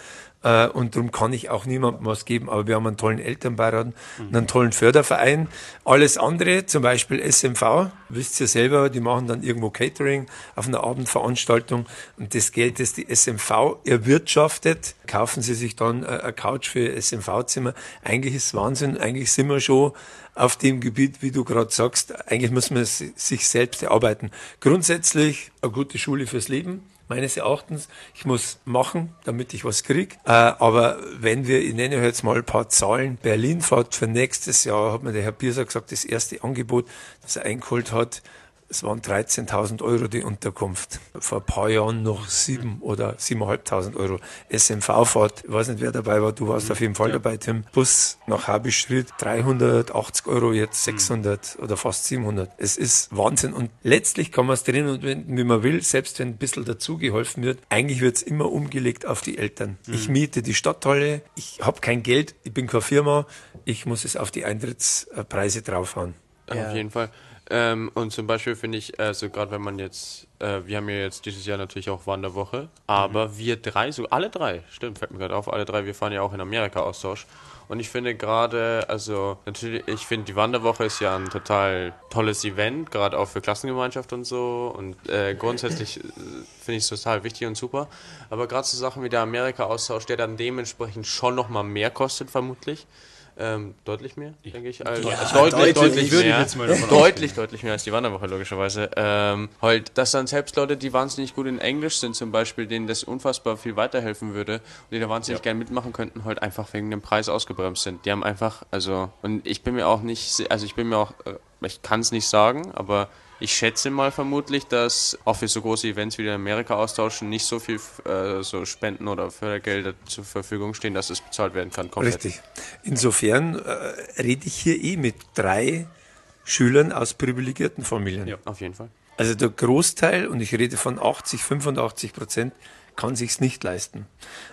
äh, und darum kann ich auch niemandem was geben. Aber wir haben einen tollen Elternbeirat, mhm. einen tollen Förderverein. Alles andere, zum Beispiel SMV, wisst ihr selber, die machen dann irgendwo Catering auf einer Abendveranstaltung und das Geld, das die SMV erwirtschaftet, kaufen sie sich dann äh, eine Couch für SMV-Zimmer. Eigentlich ist Wahnsinn, eigentlich sind wir schon auf dem Gebiet, wie du gerade sagst. Eigentlich muss man es sich selbst erarbeiten. Grundsätzlich eine gute Schule fürs Leben meines Erachtens. Ich muss machen, damit ich was kriege. Äh, aber wenn wir, ich nenne jetzt mal ein paar Zahlen, Berlin fahrt für nächstes Jahr, hat mir der Herr Bierser gesagt, das erste Angebot, das er eingeholt hat, es waren 13.000 Euro die Unterkunft. Vor ein paar Jahren noch sieben oder 7.500 Euro. SMV-Fahrt, ich weiß nicht, wer dabei war, du warst mhm. auf jeden Fall ja. dabei, Tim. Bus nach Habischritt, 380 Euro, jetzt 600 mhm. oder fast 700. Es ist Wahnsinn. Und letztlich kann man es drehen und wenn, wie man will, selbst wenn ein bisschen dazugeholfen wird, eigentlich wird es immer umgelegt auf die Eltern. Mhm. Ich miete die Stadthalle, ich habe kein Geld, ich bin keine Firma, ich muss es auf die Eintrittspreise draufhauen. Ja. Auf jeden Fall. Ähm, und zum Beispiel finde ich, also gerade wenn man jetzt, äh, wir haben ja jetzt dieses Jahr natürlich auch Wanderwoche, aber mhm. wir drei, so alle drei, stimmt, fällt mir gerade auf, alle drei, wir fahren ja auch in Amerika Austausch. Und ich finde gerade, also natürlich, ich finde die Wanderwoche ist ja ein total tolles Event, gerade auch für Klassengemeinschaft und so. Und äh, grundsätzlich äh, finde ich es total wichtig und super. Aber gerade so Sachen wie der Amerika-Austausch, der dann dementsprechend schon nochmal mehr kostet, vermutlich. Ähm, deutlich mehr, denke ich. Also, ja, deutlich, deutlich, deutlich mehr. deutlich, deutlich mehr als die Wanderwoche, logischerweise. Ähm, halt, dass dann selbst Leute, die wahnsinnig gut in Englisch sind, zum Beispiel, denen das unfassbar viel weiterhelfen würde und die da wahnsinnig ja. gerne mitmachen könnten, halt einfach wegen dem Preis ausgebremst sind. Die haben einfach, also, und ich bin mir auch nicht, also ich bin mir auch, äh, ich kann es nicht sagen, aber ich schätze mal vermutlich, dass auch für so große Events wie die Amerika austauschen nicht so viel äh, so Spenden oder Fördergelder zur Verfügung stehen, dass es bezahlt werden kann. Komplett. Richtig. Insofern äh, rede ich hier eh mit drei Schülern aus privilegierten Familien. Ja, auf jeden Fall. Also der Großteil, und ich rede von 80, 85 Prozent, kann sich's nicht leisten.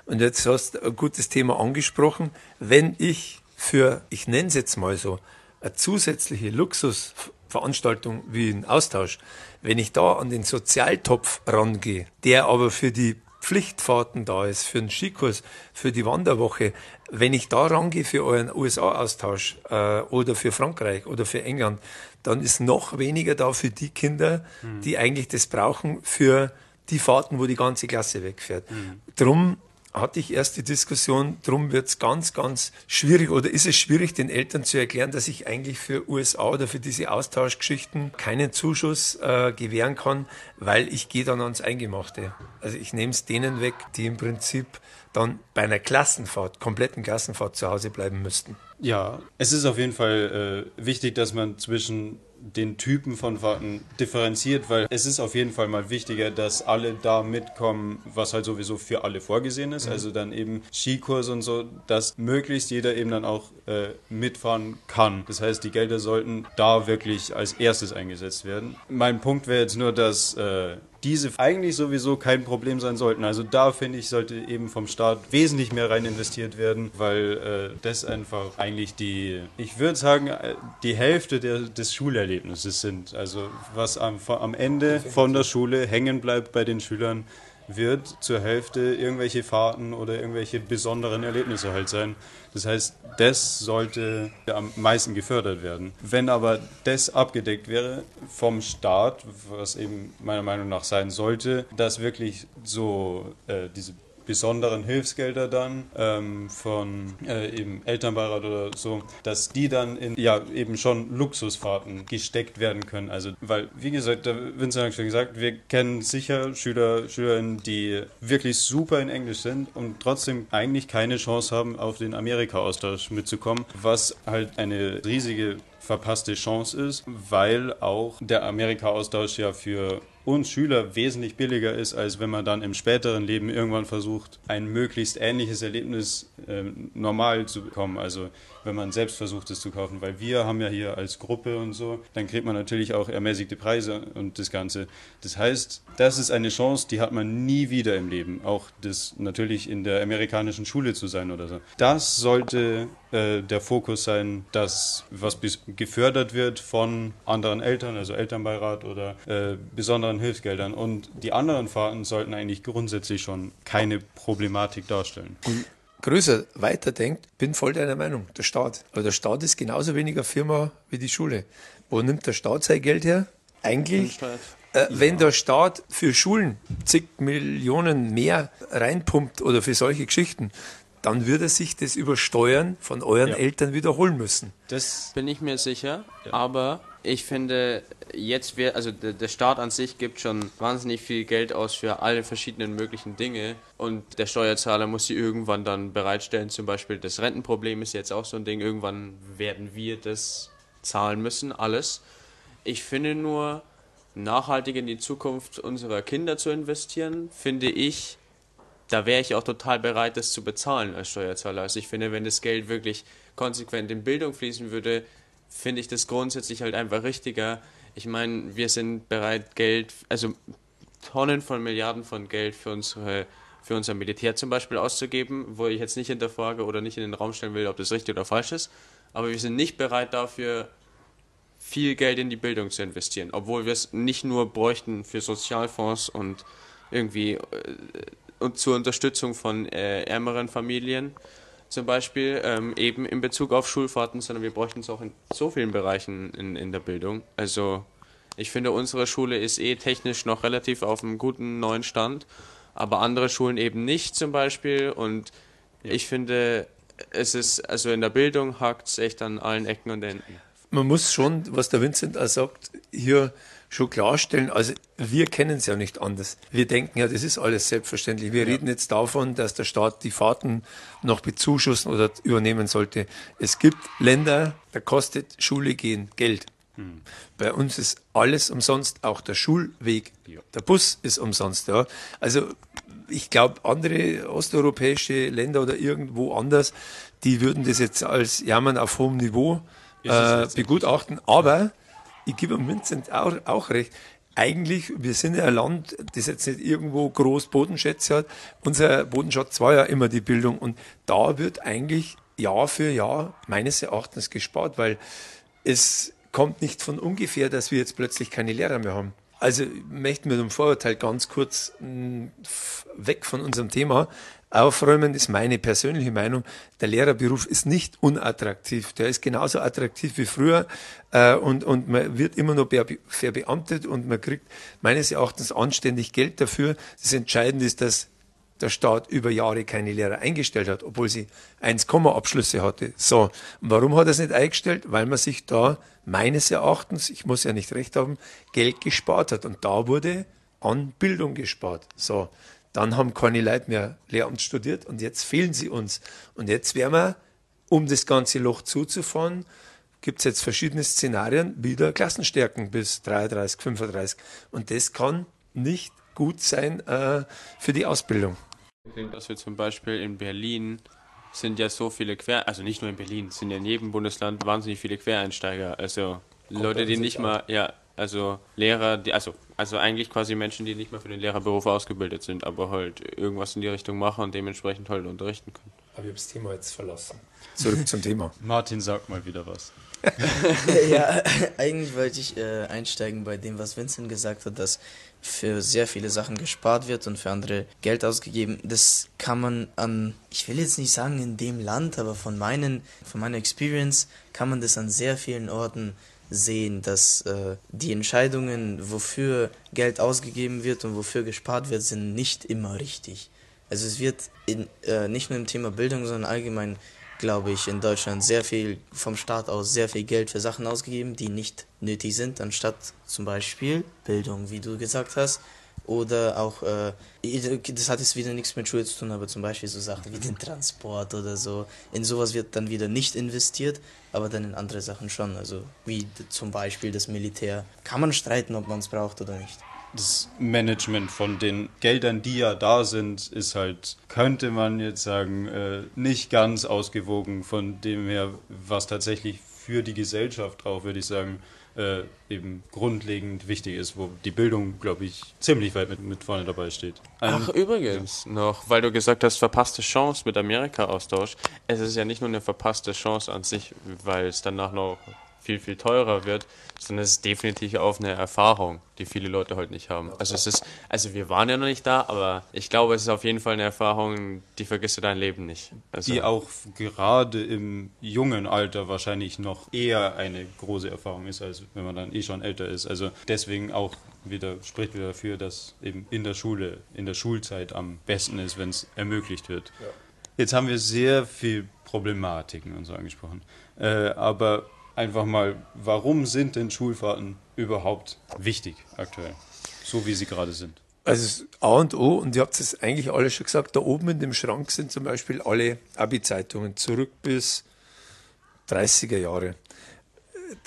Und jetzt hast du ein gutes Thema angesprochen. Wenn ich für, ich nenne es jetzt mal so, eine zusätzliche Luxus Veranstaltung wie ein Austausch, wenn ich da an den Sozialtopf rangehe, der aber für die Pflichtfahrten da ist, für den Skikurs, für die Wanderwoche, wenn ich da rangehe für euren USA-Austausch äh, oder für Frankreich oder für England, dann ist noch weniger da für die Kinder, mhm. die eigentlich das brauchen für die Fahrten, wo die ganze Klasse wegfährt. Mhm. Drum hatte ich erst die Diskussion, drum wird es ganz, ganz schwierig oder ist es schwierig, den Eltern zu erklären, dass ich eigentlich für USA oder für diese Austauschgeschichten keinen Zuschuss äh, gewähren kann, weil ich gehe dann ans Eingemachte. Also ich nehme es denen weg, die im Prinzip dann bei einer Klassenfahrt, kompletten Klassenfahrt zu Hause bleiben müssten. Ja, es ist auf jeden Fall äh, wichtig, dass man zwischen den Typen von Fahrten differenziert, weil es ist auf jeden Fall mal wichtiger, dass alle da mitkommen, was halt sowieso für alle vorgesehen ist. Mhm. Also dann eben Skikurs und so, dass möglichst jeder eben dann auch äh, mitfahren kann. Das heißt, die Gelder sollten da wirklich als erstes eingesetzt werden. Mein Punkt wäre jetzt nur, dass äh, diese eigentlich sowieso kein Problem sein sollten. Also da finde ich, sollte eben vom Staat wesentlich mehr rein investiert werden, weil äh, das einfach eigentlich die, ich würde sagen, äh, die Hälfte der, des Schulerlebnisses sind. Also was am, am Ende von der Schule hängen bleibt bei den Schülern, wird zur Hälfte irgendwelche Fahrten oder irgendwelche besonderen Erlebnisse halt sein. Das heißt, das sollte am meisten gefördert werden. Wenn aber das abgedeckt wäre vom Staat, was eben meiner Meinung nach sein sollte, dass wirklich so äh, diese besonderen Hilfsgelder dann ähm, von äh, eben Elternbeirat oder so, dass die dann in ja eben schon Luxusfahrten gesteckt werden können. Also weil wie gesagt, der Vincent hat schon gesagt, wir kennen sicher Schüler, Schülerinnen, die wirklich super in Englisch sind und trotzdem eigentlich keine Chance haben, auf den Amerika-Austausch mitzukommen, was halt eine riesige verpasste Chance ist, weil auch der Amerika-Austausch ja für uns Schüler wesentlich billiger ist, als wenn man dann im späteren Leben irgendwann versucht, ein möglichst ähnliches Erlebnis äh, normal zu bekommen. Also wenn man selbst versucht, es zu kaufen. Weil wir haben ja hier als Gruppe und so, dann kriegt man natürlich auch ermäßigte Preise und das Ganze. Das heißt, das ist eine Chance, die hat man nie wieder im Leben. Auch das natürlich in der amerikanischen Schule zu sein oder so. Das sollte äh, der Fokus sein, dass was gefördert wird von anderen Eltern, also Elternbeirat oder äh, besonderen Hilfsgeldern. Und die anderen Fahrten sollten eigentlich grundsätzlich schon keine Problematik darstellen. Und größer weiterdenkt, bin voll deiner Meinung, der Staat. Aber der Staat ist genauso weniger Firma wie die Schule. Wo nimmt der Staat sein Geld her? Eigentlich, äh, wenn der Staat für Schulen zig Millionen mehr reinpumpt oder für solche Geschichten, dann würde sich das über Steuern von euren ja. Eltern wiederholen müssen. Das bin ich mir sicher, ja. aber ich finde, jetzt wird, also der, Staat an sich gibt schon wahnsinnig viel Geld aus für alle verschiedenen möglichen Dinge und der Steuerzahler muss sie irgendwann dann bereitstellen. Zum Beispiel das Rentenproblem ist jetzt auch so ein Ding. Irgendwann werden wir das zahlen müssen, alles. Ich finde nur, nachhaltig in die Zukunft unserer Kinder zu investieren, finde ich, da wäre ich auch total bereit, das zu bezahlen als Steuerzahler. Also ich finde, wenn das Geld wirklich konsequent in Bildung fließen würde, finde ich das grundsätzlich halt einfach richtiger. Ich meine, wir sind bereit, Geld, also Tonnen von Milliarden von Geld für unsere für unser Militär zum Beispiel auszugeben, wo ich jetzt nicht hinterfrage oder nicht in den Raum stellen will, ob das richtig oder falsch ist. Aber wir sind nicht bereit dafür, viel Geld in die Bildung zu investieren, obwohl wir es nicht nur bräuchten für Sozialfonds und irgendwie äh, und zur Unterstützung von äh, ärmeren Familien, zum Beispiel ähm, eben in Bezug auf Schulfahrten, sondern wir bräuchten es auch in so vielen Bereichen in, in der Bildung. Also ich finde, unsere Schule ist eh technisch noch relativ auf einem guten neuen Stand, aber andere Schulen eben nicht zum Beispiel. Und ja. ich finde, es ist, also in der Bildung hakt es echt an allen Ecken und Enden. Man muss schon, was der Vincent auch sagt, hier schon klarstellen, also wir kennen es ja nicht anders. Wir denken ja, das ist alles selbstverständlich. Wir ja. reden jetzt davon, dass der Staat die Fahrten noch bezuschussen oder übernehmen sollte. Es gibt Länder, da kostet Schule gehen Geld. Hm. Bei uns ist alles umsonst, auch der Schulweg. Ja. Der Bus ist umsonst. Ja. Also ich glaube, andere osteuropäische Länder oder irgendwo anders, die würden das jetzt als Jammern auf hohem Niveau äh, begutachten. Aber ich gebe Vincent auch, auch recht. Eigentlich, wir sind ja ein Land, das jetzt nicht irgendwo groß Bodenschätze hat. Unser Bodenschatz war ja immer die Bildung und da wird eigentlich Jahr für Jahr meines Erachtens gespart, weil es kommt nicht von ungefähr, dass wir jetzt plötzlich keine Lehrer mehr haben. Also möchten wir dem Vorurteil ganz kurz mm, weg von unserem Thema aufräumen, ist meine persönliche Meinung. Der Lehrerberuf ist nicht unattraktiv. Der ist genauso attraktiv wie früher äh, und, und man wird immer noch verbeamtet und man kriegt meines Erachtens anständig Geld dafür. Das Entscheidende ist, dass der Staat über Jahre keine Lehrer eingestellt hat, obwohl sie 1, Abschlüsse hatte. So, warum hat er es nicht eingestellt? Weil man sich da meines Erachtens, ich muss ja nicht recht haben, Geld gespart hat. Und da wurde an Bildung gespart. So, dann haben keine Leute mehr Lehramt studiert und jetzt fehlen sie uns. Und jetzt werden wir, um das ganze Loch zuzufahren, gibt es jetzt verschiedene Szenarien, wieder Klassenstärken bis 33, 35. Und das kann nicht gut sein äh, für die Ausbildung. Ich denke, dass wir zum Beispiel in Berlin sind ja so viele Quer, also nicht nur in Berlin, sind ja in jedem Bundesland wahnsinnig viele Quereinsteiger. Also Kommt Leute, die nicht mal, ja, also Lehrer, die, also, also eigentlich quasi Menschen, die nicht mal für den Lehrerberuf ausgebildet sind, aber halt irgendwas in die Richtung machen und dementsprechend halt unterrichten können. Aber ich habe das Thema jetzt verlassen. Zurück zum Thema. Martin sagt mal wieder was. ja, eigentlich wollte ich äh, einsteigen bei dem, was Vincent gesagt hat, dass für sehr viele Sachen gespart wird und für andere Geld ausgegeben. Das kann man an, ich will jetzt nicht sagen in dem Land, aber von meinen, von meiner Experience kann man das an sehr vielen Orten sehen, dass äh, die Entscheidungen, wofür Geld ausgegeben wird und wofür gespart wird, sind nicht immer richtig. Also es wird in, äh, nicht nur im Thema Bildung, sondern allgemein, glaube ich, in Deutschland sehr viel vom Staat aus sehr viel Geld für Sachen ausgegeben, die nicht nötig sind, anstatt zum Beispiel Bildung, wie du gesagt hast, oder auch, äh, das hat jetzt wieder nichts mit Schule zu tun, aber zum Beispiel so Sachen wie den Transport oder so. In sowas wird dann wieder nicht investiert, aber dann in andere Sachen schon. Also wie zum Beispiel das Militär. Kann man streiten, ob man es braucht oder nicht. Das Management von den Geldern, die ja da sind, ist halt, könnte man jetzt sagen, äh, nicht ganz ausgewogen von dem her, was tatsächlich für die Gesellschaft auch, würde ich sagen, äh, eben grundlegend wichtig ist, wo die Bildung, glaube ich, ziemlich weit mit, mit vorne dabei steht. Ähm, Ach, übrigens ja. noch, weil du gesagt hast, verpasste Chance mit Amerika-Austausch. Es ist ja nicht nur eine verpasste Chance an sich, weil es danach noch viel, viel teurer wird, sondern es ist definitiv auch eine Erfahrung, die viele Leute heute nicht haben. Also es ist, also wir waren ja noch nicht da, aber ich glaube, es ist auf jeden Fall eine Erfahrung, die vergisst du dein Leben nicht. Also die auch gerade im jungen Alter wahrscheinlich noch eher eine große Erfahrung ist, als wenn man dann eh schon älter ist. Also deswegen auch wieder, spricht wieder dafür, dass eben in der Schule, in der Schulzeit am besten ist, wenn es ermöglicht wird. Ja. Jetzt haben wir sehr viel Problematiken und so angesprochen. Äh, aber einfach mal, warum sind denn Schulfahrten überhaupt wichtig aktuell, so wie sie gerade sind? Also A und O, und ihr habt es eigentlich alle schon gesagt, da oben in dem Schrank sind zum Beispiel alle Abi-Zeitungen zurück bis 30er Jahre.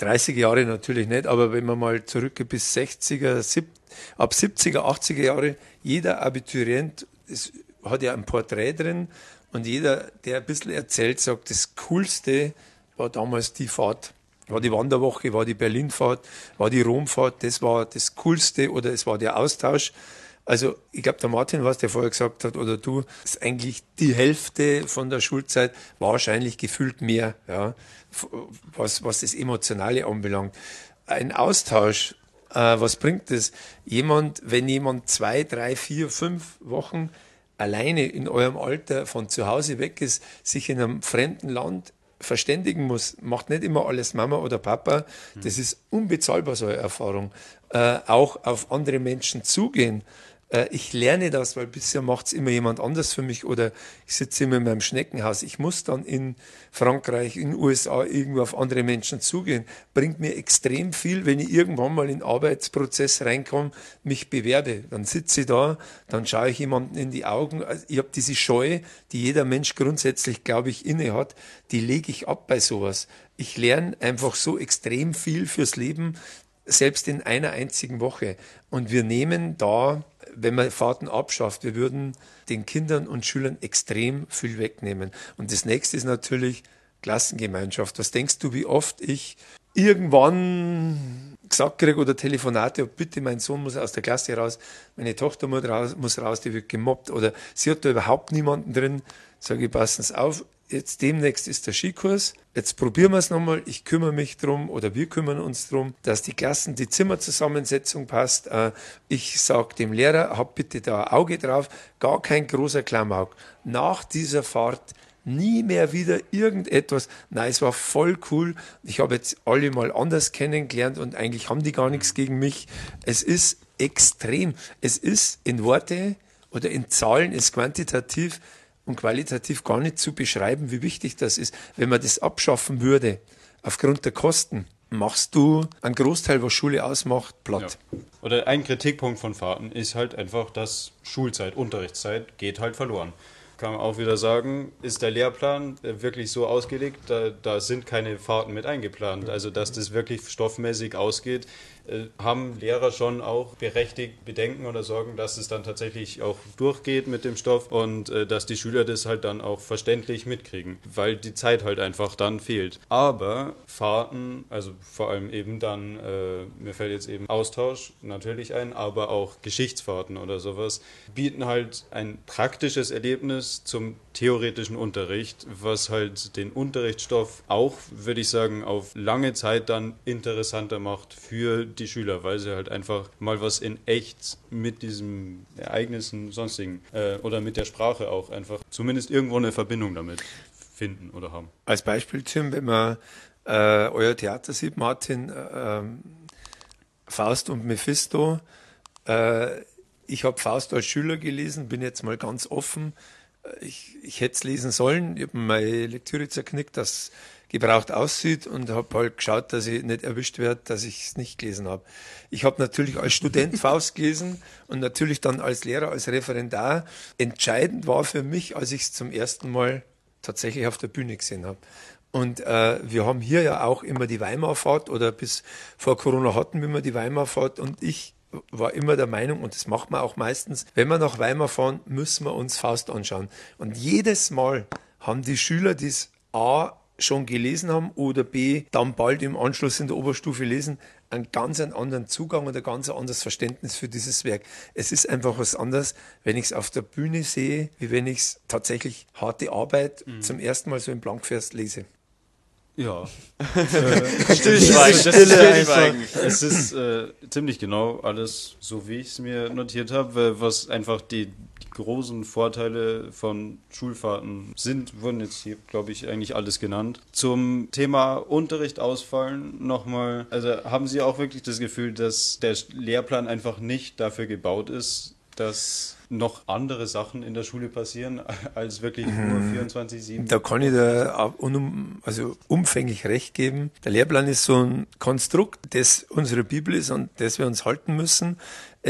30er Jahre natürlich nicht, aber wenn man mal zurückgeht bis 60er, sieb, ab 70er, 80er Jahre, jeder Abiturient ist, hat ja ein Porträt drin und jeder, der ein bisschen erzählt, sagt, das Coolste war damals die Fahrt war die Wanderwoche, war die Berlinfahrt, war die Romfahrt, das war das Coolste oder es war der Austausch. Also ich glaube, der Martin, was der vorher gesagt hat, oder du, ist eigentlich die Hälfte von der Schulzeit, wahrscheinlich gefühlt mehr, ja, was, was das Emotionale anbelangt. Ein Austausch, äh, was bringt das? Jemand, wenn jemand zwei, drei, vier, fünf Wochen alleine in eurem Alter von zu Hause weg ist, sich in einem fremden Land verständigen muss, macht nicht immer alles Mama oder Papa. Das ist unbezahlbar, so eine Erfahrung. Äh, auch auf andere Menschen zugehen, äh, ich lerne das, weil bisher macht es immer jemand anders für mich oder ich sitze immer in meinem Schneckenhaus. Ich muss dann in Frankreich, in den USA irgendwo auf andere Menschen zugehen. Bringt mir extrem viel, wenn ich irgendwann mal in den Arbeitsprozess reinkomme, mich bewerbe. Dann sitze ich da, dann schaue ich jemanden in die Augen. Also ich habe diese Scheu, die jeder Mensch grundsätzlich, glaube ich, inne hat, die lege ich ab bei sowas. Ich lerne einfach so extrem viel fürs Leben, selbst in einer einzigen Woche. Und wir nehmen da wenn man Fahrten abschafft, wir würden den Kindern und Schülern extrem viel wegnehmen. Und das nächste ist natürlich Klassengemeinschaft. Was denkst du, wie oft ich irgendwann gesagt kriege oder Telefonate, bitte, mein Sohn muss aus der Klasse raus, meine Tochter muss raus, muss raus die wird gemobbt oder sie hat da überhaupt niemanden drin. Sage ich, passen Sie auf, jetzt demnächst ist der Skikurs, jetzt probieren wir es nochmal, ich kümmere mich drum oder wir kümmern uns drum, dass die Klassen, die Zimmerzusammensetzung passt. Äh, ich sage dem Lehrer, hab bitte da ein Auge drauf, gar kein großer Klamauk. Nach dieser Fahrt nie mehr wieder irgendetwas. Nein, es war voll cool. Ich habe jetzt alle mal anders kennengelernt und eigentlich haben die gar nichts gegen mich. Es ist extrem. Es ist in Worte oder in Zahlen ist quantitativ und qualitativ gar nicht zu beschreiben, wie wichtig das ist. Wenn man das abschaffen würde, aufgrund der Kosten, machst du einen Großteil, was Schule ausmacht, platt. Ja. Oder ein Kritikpunkt von Fahrten ist halt einfach, dass Schulzeit, Unterrichtszeit geht halt verloren. kann man auch wieder sagen, ist der Lehrplan äh, wirklich so ausgelegt, da, da sind keine Fahrten mit eingeplant. Also dass das wirklich stoffmäßig ausgeht, haben Lehrer schon auch berechtigt Bedenken oder Sorgen, dass es dann tatsächlich auch durchgeht mit dem Stoff und äh, dass die Schüler das halt dann auch verständlich mitkriegen, weil die Zeit halt einfach dann fehlt. Aber Fahrten, also vor allem eben dann, äh, mir fällt jetzt eben Austausch natürlich ein, aber auch Geschichtsfahrten oder sowas, bieten halt ein praktisches Erlebnis zum theoretischen Unterricht, was halt den Unterrichtsstoff auch, würde ich sagen, auf lange Zeit dann interessanter macht für die Schüler, weil sie halt einfach mal was in echt mit diesem Ereignissen sonstigen äh, oder mit der Sprache auch einfach zumindest irgendwo eine Verbindung damit finden oder haben. Als Beispiel, Tim, wenn man äh, euer Theater sieht, Martin, äh, Faust und Mephisto, äh, ich habe Faust als Schüler gelesen, bin jetzt mal ganz offen. Ich, ich hätte es lesen sollen. Ich habe meine Lektüre zerknickt, dass gebraucht aussieht und habe halt geschaut, dass ich nicht erwischt werde, dass ich es nicht gelesen habe. Ich habe natürlich als Student Faust gelesen und natürlich dann als Lehrer, als Referendar. Entscheidend war für mich, als ich es zum ersten Mal tatsächlich auf der Bühne gesehen habe. Und äh, wir haben hier ja auch immer die Weimarfahrt oder bis vor Corona hatten wir immer die Weimarfahrt und ich war immer der Meinung, und das macht man auch meistens, wenn wir nach Weimar fahren, müssen wir uns Faust anschauen. Und jedes Mal haben die Schüler, die es A schon gelesen haben oder B dann bald im Anschluss in der Oberstufe lesen, einen ganz anderen Zugang und ein ganz anderes Verständnis für dieses Werk. Es ist einfach was anderes, wenn ich es auf der Bühne sehe, wie wenn ich es tatsächlich harte Arbeit mhm. zum ersten Mal so im Blankvers lese. Ja. äh, Stillschweigen. Stille Es ist äh, ziemlich genau alles so, wie ich es mir notiert habe, was einfach die, die, großen Vorteile von Schulfahrten sind, wurden jetzt hier, glaube ich, eigentlich alles genannt. Zum Thema Unterricht ausfallen nochmal. Also haben Sie auch wirklich das Gefühl, dass der Lehrplan einfach nicht dafür gebaut ist, dass noch andere Sachen in der Schule passieren als wirklich nur 24-7? Da kann ich da also umfänglich recht geben. Der Lehrplan ist so ein Konstrukt, das unsere Bibel ist und das wir uns halten müssen.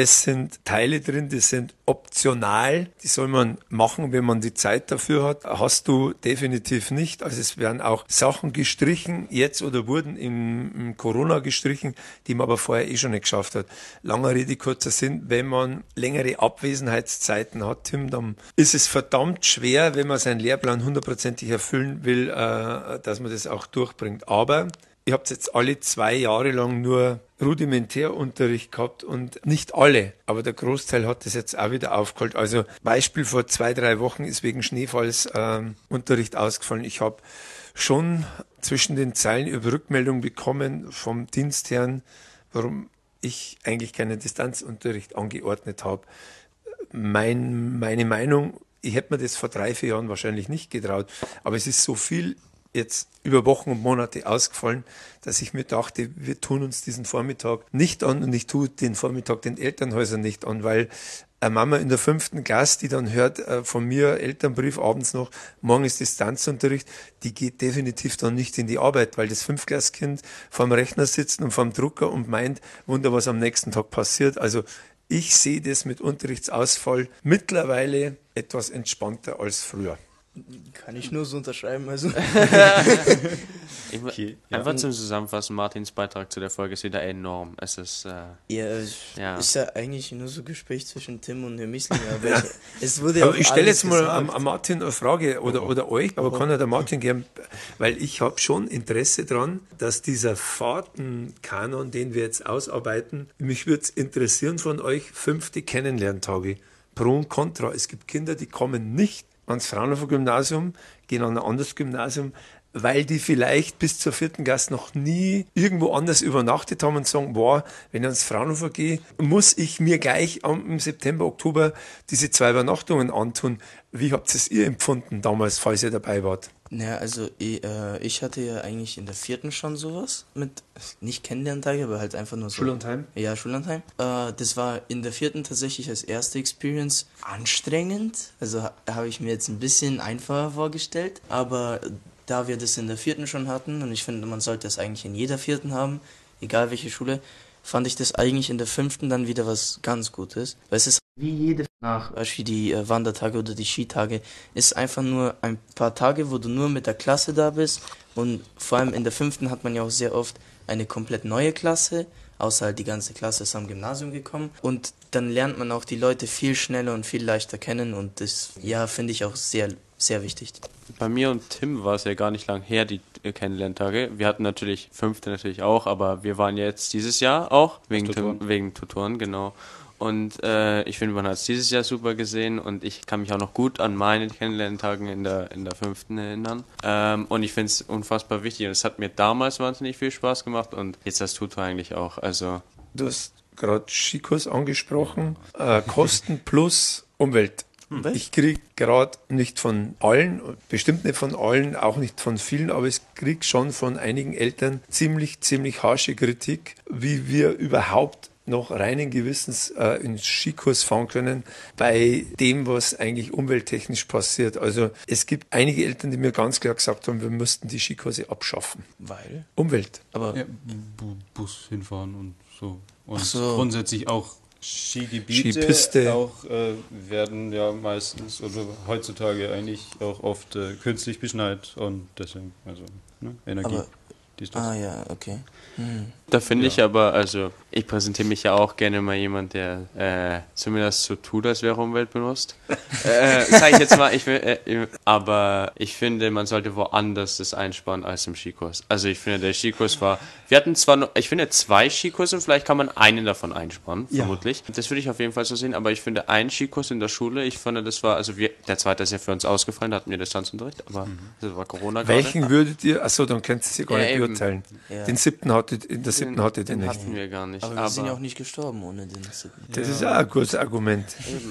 Es sind Teile drin, die sind optional. Die soll man machen, wenn man die Zeit dafür hat. Hast du definitiv nicht. Also es werden auch Sachen gestrichen, jetzt oder wurden im, Corona gestrichen, die man aber vorher eh schon nicht geschafft hat. Langer Rede, kurzer Sinn. Wenn man längere Abwesenheitszeiten hat, Tim, dann ist es verdammt schwer, wenn man seinen Lehrplan hundertprozentig erfüllen will, äh, dass man das auch durchbringt. Aber Ihr habt jetzt alle zwei Jahre lang nur Rudimentärunterricht gehabt und nicht alle, aber der Großteil hat das jetzt auch wieder aufgeholt. Also Beispiel vor zwei, drei Wochen ist wegen Schneefalls ähm, Unterricht ausgefallen. Ich habe schon zwischen den Zeilen über Rückmeldung bekommen vom Dienstherrn, warum ich eigentlich keinen Distanzunterricht angeordnet habe. Mein, meine Meinung, ich hätte mir das vor drei, vier Jahren wahrscheinlich nicht getraut, aber es ist so viel jetzt über Wochen und Monate ausgefallen, dass ich mir dachte, wir tun uns diesen Vormittag nicht an und ich tue den Vormittag den Elternhäusern nicht an, weil eine Mama in der fünften Klasse, die dann hört äh, von mir Elternbrief abends noch, morgen ist Distanzunterricht, die geht definitiv dann nicht in die Arbeit, weil das Fünftklasskind vorm Rechner sitzt und vorm Drucker und meint, wunder, was am nächsten Tag passiert. Also ich sehe das mit Unterrichtsausfall mittlerweile etwas entspannter als früher. Kann ich nur so unterschreiben. Also. ich, okay, ja. Einfach zum Zusammenfassen, Martins Beitrag zu der Folge ist wieder enorm. Es ist, äh, ja, ja, ist ja eigentlich nur so ein Gespräch zwischen Tim und Herr Misslinger. Aber ich, es wurde aber ich stelle jetzt mal an, an, Martin eine Frage oder, oder euch, aber kann ja der Martin gern, weil ich habe schon Interesse daran, dass dieser Fahrtenkanon, den wir jetzt ausarbeiten, mich würde es interessieren von euch, fünfte Kennenlerntage. Pro und Contra. Es gibt Kinder, die kommen nicht ans Fraunhofer Gymnasium, gehen an ein anderes Gymnasium, weil die vielleicht bis zur vierten Klasse noch nie irgendwo anders übernachtet haben und sagen, boah, wenn ich ans Fraunhofer gehe, muss ich mir gleich im September, Oktober diese zwei Übernachtungen antun. Wie habt ihr es ihr empfunden damals, falls ihr dabei wart? Naja, also ich, äh, ich hatte ja eigentlich in der vierten schon sowas mit, nicht Kennenlerntage, aber halt einfach nur so. Schullandheim? Ja, Schullandheim. Äh, das war in der vierten tatsächlich als erste Experience anstrengend. Also ha habe ich mir jetzt ein bisschen einfacher vorgestellt, aber da wir das in der vierten schon hatten und ich finde, man sollte das eigentlich in jeder vierten haben, egal welche Schule, fand ich das eigentlich in der fünften dann wieder was ganz Gutes. Weil es ist wie jede nach, wie die äh, Wandertage oder die Skitage, ist einfach nur ein paar Tage, wo du nur mit der Klasse da bist. Und vor allem in der fünften hat man ja auch sehr oft eine komplett neue Klasse, außer halt die ganze Klasse ist am Gymnasium gekommen. Und dann lernt man auch die Leute viel schneller und viel leichter kennen und das, ja, finde ich auch sehr, sehr wichtig. Bei mir und Tim war es ja gar nicht lang her, die äh, Kennenlerntage. Wir hatten natürlich fünfte natürlich auch, aber wir waren jetzt dieses Jahr auch, wegen Tutoren. Tim, wegen Tutoren, genau. Und äh, ich finde, man hat es dieses Jahr super gesehen und ich kann mich auch noch gut an meine Kennenlerntagen in der, in der fünften erinnern. Ähm, und ich finde es unfassbar wichtig und es hat mir damals wahnsinnig viel Spaß gemacht und jetzt das Tutor eigentlich auch. Also Du hast gerade Skikurs angesprochen. Äh, Kosten plus Umwelt. Umwelt? Ich kriege gerade nicht von allen, bestimmt nicht von allen, auch nicht von vielen, aber ich kriege schon von einigen Eltern ziemlich, ziemlich harsche Kritik, wie wir überhaupt noch reinen Gewissens äh, in Skikurs fahren können bei dem, was eigentlich umwelttechnisch passiert. Also es gibt einige Eltern, die mir ganz klar gesagt haben, wir müssten die Skikurse abschaffen. Weil? Umwelt. Aber Ja, Bu- Bus hinfahren und so. Und so. grundsätzlich auch Skigebiete Skipiste. auch äh, werden ja meistens oder heutzutage eigentlich auch oft äh, künstlich beschneit und deswegen also ne, Energie. Aber-. Ah ja, okay. Hm. Da finde ich aber, also ich präsentiere mich ja auch gerne mal jemand, der äh, zumindest so tut, als wäre Umwelt benutzt. äh, sag ich jetzt mal, ich will, äh, aber ich finde, man sollte woanders das einsparen als im Skikurs. Also ich finde, der Skikurs war, wir hatten zwar noch, ich finde zwei Skikurse, vielleicht kann man einen davon einsparen, Ja. vermutlich. Das würde ich auf jeden Fall so sehen, aber ich finde, ein Skikurs in der Schule, ich fand, das war, also wir, der zweite ist ja für uns ausgefallen, da hatten wir Distanzunterricht, aber das war Corona gerade. Welchen würdet ihr, achso, dann könnt ihr sie gar Ja, nicht eben. beurteilen. Ja. Den siebten hattet, in der siebten hattet ihr den nicht. hatten wir gar nicht. Aber wir sind ja auch nicht gestorben ohne den siebten. Das ist auch ein gutes Argument.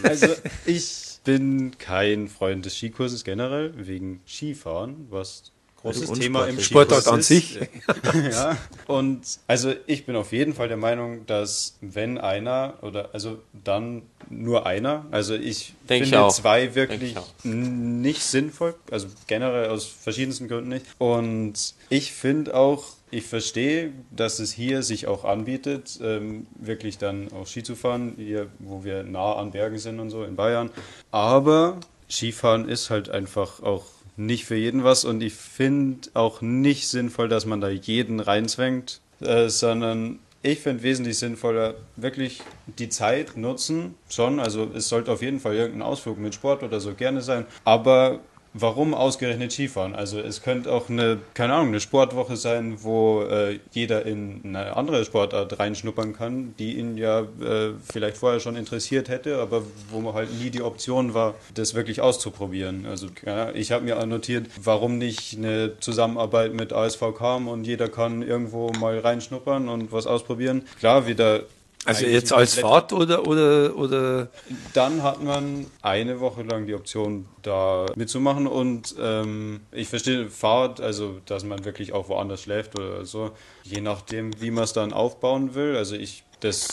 Also ich bin kein Freund des Skikurses generell, wegen Skifahren, was großes Also Thema im Sportart an sich. ja. Und also ich bin auf jeden Fall der Meinung, dass wenn einer oder also dann nur einer, also ich Denk ich finde auch. zwei wirklich ich nicht sinnvoll, also generell aus verschiedensten Gründen nicht. Und ich finde auch, ich verstehe, dass es hier sich auch anbietet, ähm, wirklich dann auch Ski zu fahren, hier, wo wir nah an Bergen sind und so in Bayern. Aber Skifahren ist halt einfach auch nicht für jeden was. Und ich finde auch nicht sinnvoll, dass man da jeden reinzwängt, äh, sondern ich finde wesentlich sinnvoller, wirklich die Zeit nutzen, schon, also es sollte auf jeden Fall irgendein Ausflug mit Sport oder so gerne sein, aber warum ausgerechnet Skifahren? Also es könnte auch eine, keine Ahnung, eine Sportwoche sein, wo äh, jeder in eine andere Sportart reinschnuppern kann, die ihn ja äh, vielleicht vorher schon interessiert hätte, aber wo man halt nie die Option war, das wirklich auszuprobieren. Also ja, ich habe mir notiert, warum nicht eine Zusammenarbeit mit ASV Kam und jeder kann irgendwo mal reinschnuppern und was ausprobieren. Klar, wieder Also jetzt als Fahrt oder, oder, oder dann hat man eine Woche lang die Option, da mitzumachen. Und ähm, ich verstehe Fahrt, also dass man wirklich auch woanders schläft oder so, je nachdem, wie man es dann aufbauen will. Also ich, das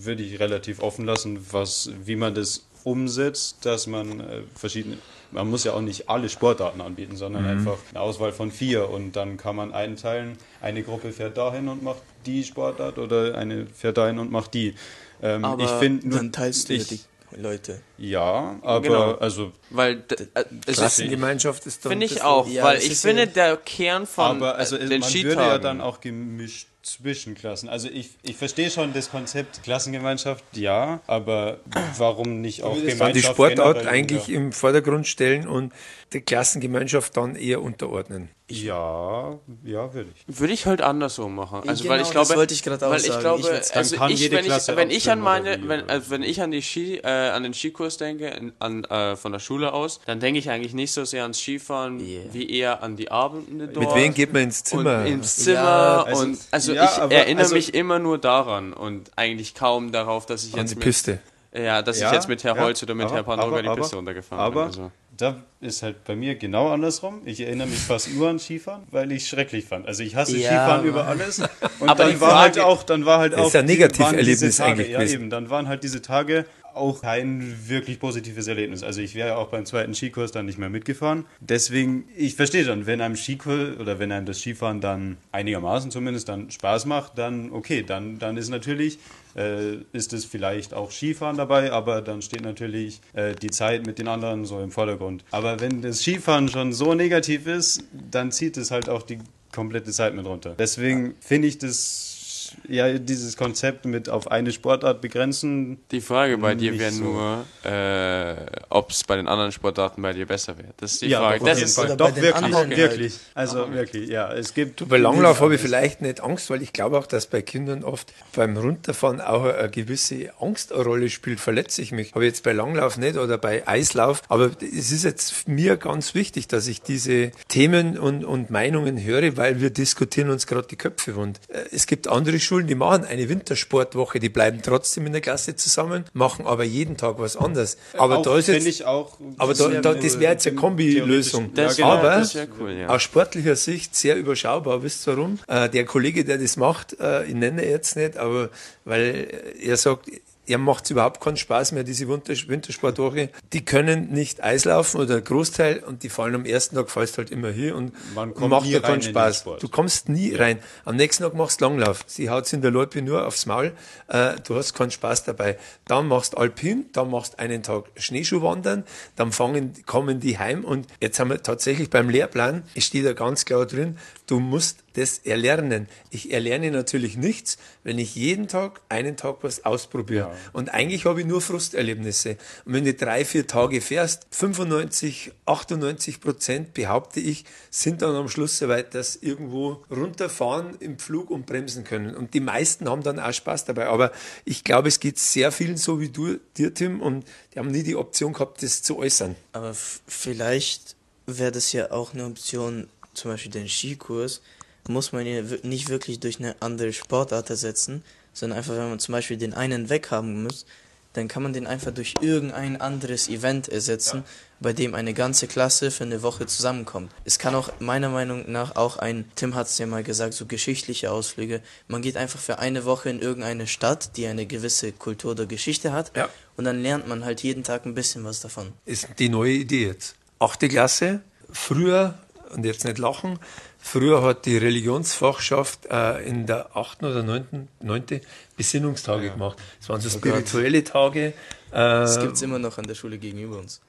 würde ich relativ offen lassen, was, wie man das umsetzt, dass man äh, verschiedene man muss ja auch nicht alle Sportarten anbieten, sondern einfach eine Auswahl von vier und dann kann man einteilen, eine Gruppe fährt dahin und macht die Sportart oder eine fährt dahin und macht die. Ähm, Aber ich finde nur- dann teilst du ja ich, die Leute. ja, aber Genau. also Weil äh, Klassengemeinschaft ist dann. finde ich auch, Ja, weil ich finde, der Kern von aber also äh, es- den man Skitagen, würde ja dann auch gemischt zwischen Klassen. Also ich, ich verstehe schon das Konzept Klassengemeinschaft, ja, aber warum nicht auch dann die Gemeinschaft Sportart eigentlich ja. im Vordergrund stellen und die Klassengemeinschaft dann eher unterordnen. Ja, ja, würde ich. würde ich halt andersrum machen. Also Genau, weil ich das glaube, wollte ich gerade auch weil ich sagen. glaube, Ich würd's- dann also kann ich, jede wenn ich, wenn ich an meine, wenn, also wenn ich an die Ski, äh, an den Skikurs denke, an äh, von der Schule aus, dann denke ich eigentlich nicht so sehr ans Skifahren, Yeah. wie eher an die Abende dort. Mit wem geht man ins Zimmer? Und ins Zimmer Ja, also- und also ja, ich aber- erinnere also- mich immer nur daran und eigentlich kaum darauf, dass ich an jetzt die mit, Piste. ja, dass Ja, ich jetzt mit Herr ja, Holz oder mit aber- Herr Pandroga aber- die aber- Piste runtergefahren Aber bin. Also. Da ist halt bei mir genau andersrum. Ich erinnere mich fast nur an Skifahren, weil ich es schrecklich fand. Also ich hasse Ja, Skifahren Mann. über alles. Und Aber dann war halt auch, dann war halt auch ist Negativerlebnis waren diese Tage, eigentlich Ja, eben. Dann waren halt diese Tage auch kein wirklich positives Erlebnis. Also ich wäre auch beim zweiten Skikurs dann nicht mehr mitgefahren. Deswegen, ich verstehe schon, wenn einem Skikurs oder wenn einem das Skifahren dann einigermaßen zumindest dann Spaß macht, dann okay, dann, dann ist natürlich äh, ist es vielleicht auch Skifahren dabei, aber dann steht natürlich äh, die Zeit mit den anderen so im Vordergrund. Aber wenn das Skifahren schon so negativ ist, dann zieht es halt auch die komplette Zeit mit runter. Deswegen finde ich das ja, dieses Konzept mit auf eine Sportart begrenzen. Die Frage bei dir wäre so. nur, äh, ob es bei den anderen Sportarten bei dir besser wäre. Das ist die Ja, Frage. auf Das ist, Fall. Doch, wirklich, anderen halt. wirklich. Also wirklich, ja. Es gibt. Bei Langlauf habe ich vielleicht nicht Angst, weil ich glaube auch, dass bei Kindern oft beim Runterfahren auch eine gewisse Angst eine Rolle spielt. Verletze ich mich. Aber jetzt bei Langlauf nicht oder bei Eislauf. Aber es ist jetzt mir ganz wichtig, dass ich diese Themen und, und Meinungen höre, weil wir diskutieren uns gerade die Köpfe wund. Äh, Es gibt andere Schulen, die machen eine Wintersportwoche, die bleiben trotzdem in der Klasse zusammen, machen aber jeden Tag was anderes. Aber auch, da ist jetzt, ich auch. aber da, da, das wäre jetzt eine Kombilösung. Ja, das, genau. aber- cool, ja. aus sportlicher Sicht sehr überschaubar. Wisst ihr warum? Äh, der Kollege, der das macht, äh, ich nenne jetzt nicht, aber weil er sagt, er macht es überhaupt keinen Spaß mehr, diese Winter Wintersportwoche. Die können nicht Eislaufen oder Großteil und die fallen am ersten Tag fallst halt immer hier und macht rein keinen Spaß. Du kommst nie rein. Am nächsten Tag machst Langlauf. Sie haut in der Loipe nur aufs Maul. Äh, du hast keinen Spaß dabei. Dann machst Alpin, dann machst einen Tag Schneeschuhwandern, dann fangen, kommen die heim und jetzt haben wir tatsächlich beim Lehrplan, es steht da ganz klar drin, du musst das erlernen. Ich erlerne natürlich nichts, wenn ich jeden Tag einen Tag was ausprobiere. Und eigentlich habe ich nur Frusterlebnisse. Und wenn du drei, vier Tage fährst, 95, 98 Prozent, behaupte ich, sind dann am Schluss soweit, dass irgendwo runterfahren im Flug und bremsen können. Und die meisten haben dann auch Spaß dabei. Aber ich glaube, es geht sehr vielen so wie du, dir, Tim, und die haben nie die Option gehabt, das zu äußern. Aber vielleicht wäre das ja auch eine Option, zum Beispiel den Skikurs, muss man ja wir- nicht wirklich durch eine andere Sportart ersetzen, sondern einfach, wenn man zum Beispiel den einen weghaben muss, dann kann man den einfach durch irgendein anderes Event ersetzen, bei dem eine ganze Klasse für eine Woche zusammenkommt. Es kann auch meiner Meinung nach auch ein, Tim hat es ja mal gesagt, so geschichtliche Ausflüge. Man geht einfach für eine Woche in irgendeine Stadt, die eine gewisse Kultur oder Geschichte hat, Ja. und dann lernt man halt jeden Tag ein bisschen was davon. ist die neue Idee jetzt. Achte Klasse, früher, und jetzt nicht lachen, früher hat die Religionsfachschaft äh, in der achten oder neunten, neunte Besinnungstage gemacht. Es waren so spirituelle Tage. Äh, Das gibt's immer noch an der Schule gegenüber uns.